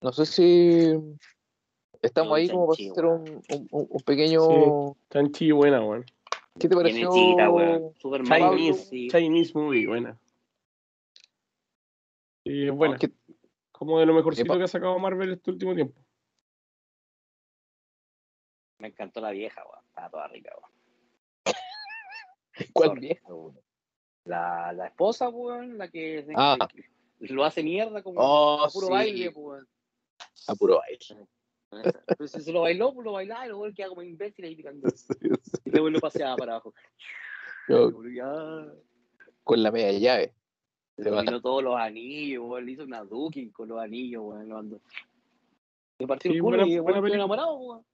no sé si estamos ahí como para hacer un, un- pequeño... Sí. Chanchi, buena, weón. ¿Qué te pareció? Weón. Super Chinese, sí. Chinese movie, buena. Sí, es buena. ¿Qué- Como de lo mejorcito Epa. que ha sacado Marvel este último tiempo. Me encantó la vieja, weón. Estaba toda rica, weón. ¿Cuál Sorry. vieja, weón? La, la esposa, weón, la que, Ah. que lo hace mierda como Oh, a puro sí. baile, weón. A puro baile. Pero si se lo bailó, pues lo bailaba y luego él queda como imbécil ahí picando. Y luego lo paseaba para abajo. Yo, con la media llave. Se dominó todos los anillos, weón. Le hizo una duking con los anillos, weón. Lo mandó. Le partió Sí, el culo buena- y weón enamorado, weón.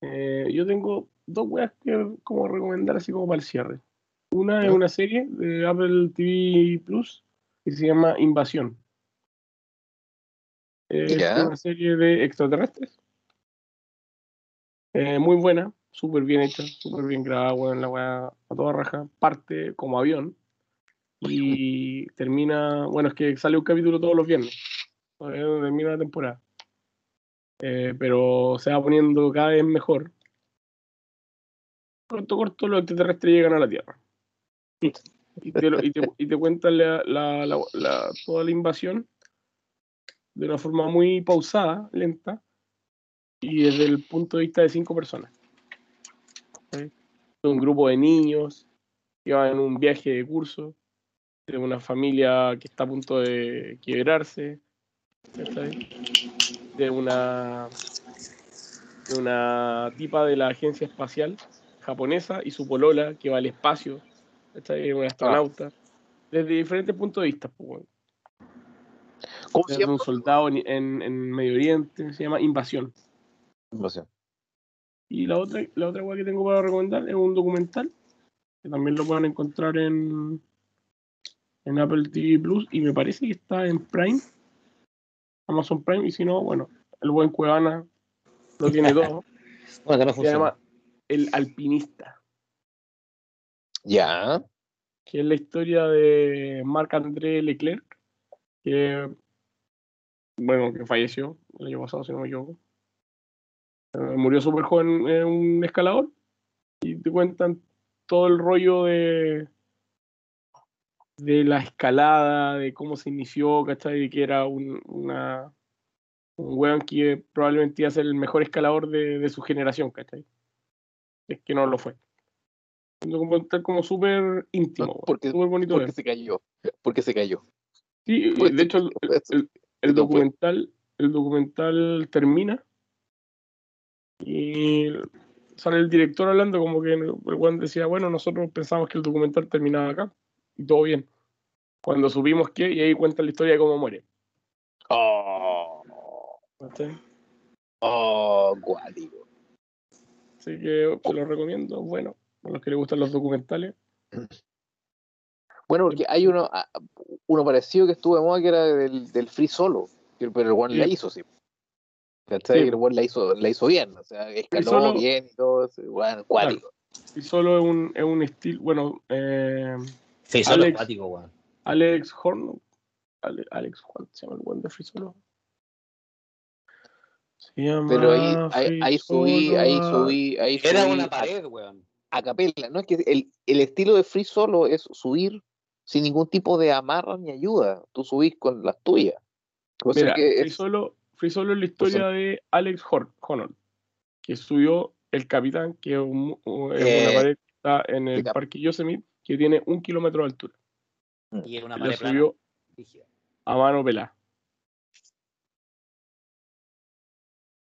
Eh, yo tengo dos weas que como recomendar así como para el cierre. Una es una serie de Apple TV Plus que se llama Invasión. Es una serie de extraterrestres. Eh, muy buena, súper bien hecha, súper bien grabada, weón, la wea a toda raja. Parte como avión y termina, bueno, es que sale un capítulo todos los viernes. Termina la temporada. Eh, pero se va poniendo cada vez mejor. Corto, corto, los extraterrestres llegan a la Tierra. Y te, y cuentan la- toda la invasión de una forma muy pausada, lenta, y desde el punto de vista de cinco personas. Un grupo de niños que van en un viaje de curso, de una familia que está a punto de quebrarse, de una de una tipa de la agencia espacial japonesa y su polola que va al espacio, una astronauta, desde diferentes puntos de vista. pues. ¿Cómo se llama? un soldado en, en- en Medio Oriente, se llama Invasión. Invasión. Y la otra, la otra que tengo para recomendar es un documental, que también lo pueden encontrar en, en Apple TV Plus, y me parece que está en Prime, Amazon Prime, y si no, bueno, el buen Cuevana lo tiene todo. Bueno, que no se funciona. llama El Alpinista, Ya. que es la historia de Marc-André Leclerc, que, bueno, que falleció el año pasado, si no me equivoco. Eh, murió súper joven en un escalador y te cuentan todo el rollo de de la escalada, de cómo se inició, ¿cachai? De que era un, una, un weón que probablemente iba a ser el mejor escalador de, de su generación, ¿cachai? Es que no lo fue. Un documental como súper íntimo, No, porque- súper bonito Porque ver. se cayó. Porque se cayó. Sí, Porque de hecho, el, el- el fue. documental, el documental termina y sale el director hablando como que el weón decía, bueno, nosotros pensamos que el documental terminaba acá y todo bien. Cuando supimos que, y ahí cuenta la historia de cómo muere. Oh, ¿cachai? oh, guático. Así que te lo recomiendo, bueno, a los que les gustan los documentales. Bueno, porque hay uno, ah, uno parecido que estuvo de moda que era del, del Free Solo, pero el one Sí. la hizo, sí. ¿Cachai? Sí. El la hizo, la hizo bien, o sea, escaló Solo- bien y todo, bueno, cuático. Y solo es un, es un estilo, bueno, eh, Sí, solo Alex. weón. Alex Horn, Ale- Alex, ¿cuál se llama el buen de Free Solo? Se llama Pero ahí, ahí, Free ahí subí, ahí subí, ahí Era una pared, weón. a, capela, ¿no? Es que el, el estilo de Free Solo es subir sin ningún tipo de amarra ni ayuda. Tú subís con las tuyas. O sea Mira, que Free es- Solo, Free Solo es la historia de Alex Hor- Honnold, que subió el capitán, que es, un- un- es Eh, una pared que está en el parque Yosemite, que tiene un kilómetro de altura. Y era una La pared subió a mano pelada.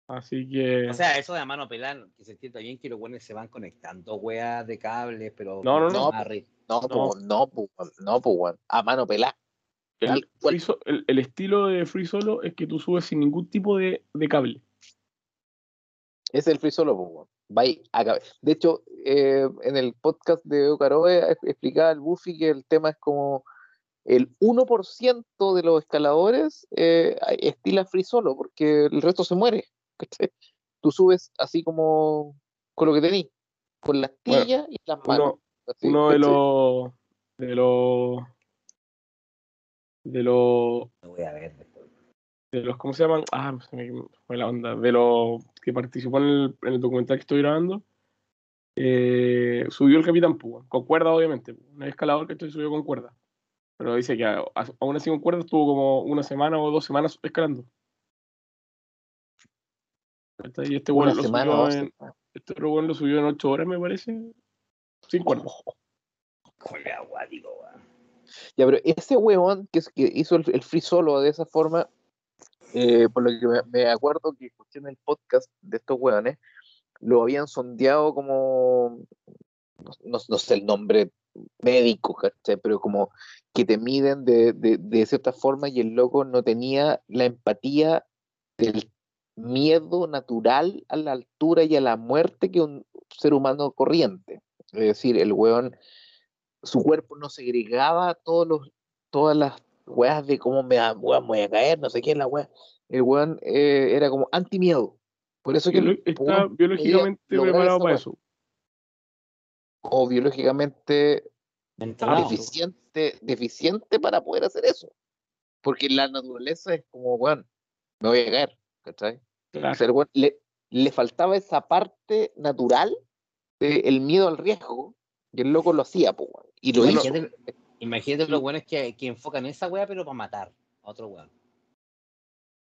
Así que. O sea, eso de a mano pelar, que se entienda bien que los buenos se van conectando, weas de cables, pero. No, no, no. No, No. no, no, po, weón. A mano pelada. El. Free So- el- el estilo de Free Solo es que tú subes sin ningún tipo de, de cable. Es el free solo, De hecho, eh, en el podcast de Ocaroe explicaba el Buffy que el tema es como el 1% de los escaladores eh, estila free solo, porque el resto se muere. ¿cachai? Tú subes así como con lo que tenís, con las Bueno, tillas y las manos. Uno, así, uno de los. De los. De los. Lo voy a ver después. De los ¿Cómo se llaman? Ah, se me fue la onda. De los que participó en el, en el documental que estoy grabando. eh, subió el Capitán Púa, con cuerda, obviamente. Un escalador que estoy subió con cuerda. Pero dice que aún así con cuerda estuvo como una semana o dos semanas escalando. Y este bueno lo semana, subió en, este lo subió en ocho horas, me parece. Sin cuerda. Joder, acuático, weón. Ya, pero ese huevón que, que hizo el, el free solo de esa forma, eh, por lo que me, me acuerdo que escuché en el podcast de estos huevones, lo habían sondeado como, no, no- no sé el nombre médico. Pero como que te miden de, de, de cierta forma y el loco no tenía la empatía del miedo natural a la altura y a la muerte que un ser humano corriente. Es decir, el weón, su cuerpo no segregaba todos los, todas las weas de cómo me, weón, voy a caer, no sé qué es la wea. El weón eh, era como anti-miedo. Por eso que Biolo- el está weón biológicamente preparado para wea. eso. O biológicamente deficiente, deficiente para poder hacer eso. Porque la naturaleza es como, weón, me voy a caer, ¿cachai? Claro. O sea, el weón le, le faltaba esa parte natural del miedo al riesgo, y el loco lo hacía, po, weón, y lo Bueno, hizo. Imagínate, imagínate los buenos que, que enfocan esa wea, pero para matar a otro weón.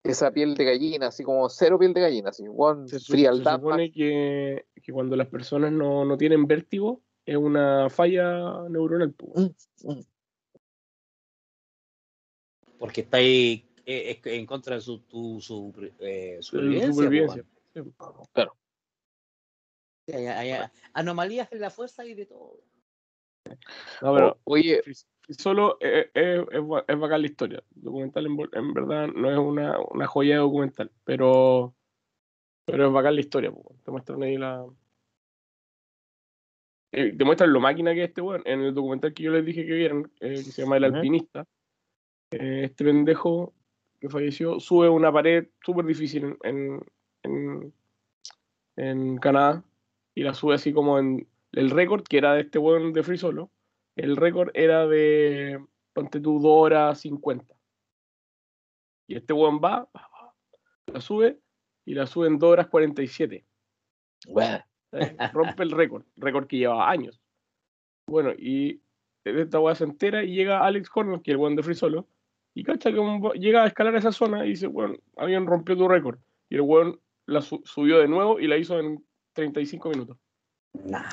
Esa piel de gallina, así como cero piel de gallina, así, weón, Se, frialdad. se supone que, que cuando las personas no, no tienen vértigo es una falla neuronal. mm. Porque está ahí eh, en contra de su, tu, su eh, supervivencia. Sí, hay- hay anomalías en la fuerza y de todo. No, pero O- oye, solo es, es, es es bacán la historia. El documental en, verdad no es una, una joya de documental, pero, pero es bacán la historia. po. Te muestran ahí la. eh, te muestran lo máquina que es este weón. En el documental que yo les dije que vieron, eh, que se llama El. Alpinista, eh, este pendejo que falleció sube una pared súper difícil en, en, en, en Canadá y la sube así como en el récord que era de este weón de Free Solo. El récord era de, ponte tú, 2 horas 50. Y este weón va, la sube y la sube en 2 horas 47. weón, ¿sabes? Rompe el récord, récord que llevaba años. Bueno, y esta weá se entera y llega Alex Horner, que es el weón de Free Solo, y cacha que un llega a escalar esa zona y dice, weón, alguien rompió tu récord. Y el weón la su- subió de nuevo y la hizo en 35 minutos. Nah.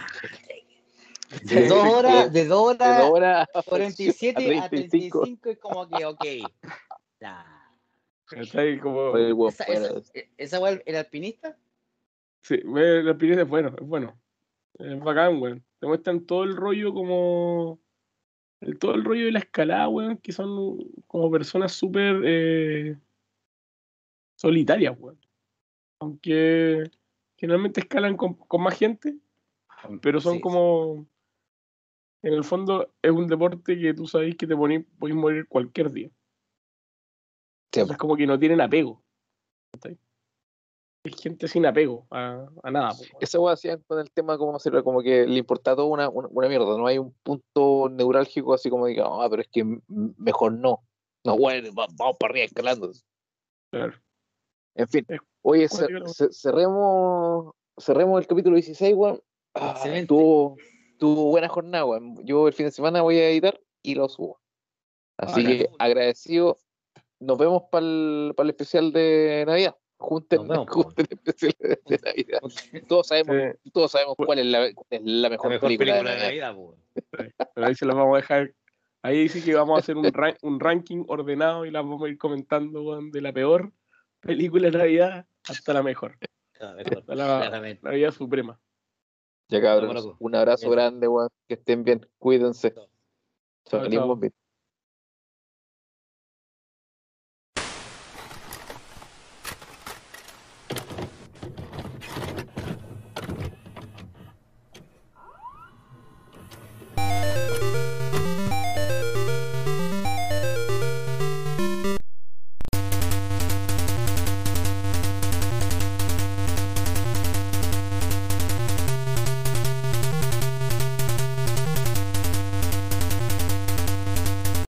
De dos horas, sí. de dos de horas, dos horas a 47 a 35. 35 es como que, ok. Nah. ¿Cachai? Como, Esa, esa, de el alpinista, Sí, la experiencia es bueno, es bueno. Es bacán, weón. Te muestran todo el rollo como. el- todo el rollo de la escalada, weón, que son como personas súper eh, solitarias, weón. Aunque generalmente escalan con, con más gente, pero son Sí, como. En el fondo es un deporte que tú sabes que te ponís, podés morir cualquier día. Sí, Es como que no tienen apego. ¿cachai? Es gente sin apego a, a nada. Esa weá hacían con el tema como hacerlo, como que le importaba todo una, una, una mierda, no hay un punto neurálgico así como diga, ah, pero es que mejor no. No, bueno, va- vamos para arriba escalando. Claro. En fin, oye, cer- ¿no? ce- cerremos, cerremos el capítulo 16, weón. Ah, Excelente. tuvo, tuvo buena jornada, weón. Yo el fin de semana voy a editar y lo subo. Así Bacán. que agradecido. Nos vemos para el, especial de Navidad. Junten, vemos, junten el especial de, Navidad. Todos sabemos, Sí. todos sabemos cuál es la, es la mejor, la mejor película, película de de Navidad. la vida, po. Pero ahí se las vamos a dejar. Ahí sí que vamos a hacer un, ra- un ranking ordenado y las vamos a ir comentando weón, de la peor película de Navidad hasta la mejor. Hasta la, Navidad Suprema. Ya cabros, un abrazo Bien. grande, weón. Que estén bien, cuídense. Chao. Chao, Salimos chao. bien.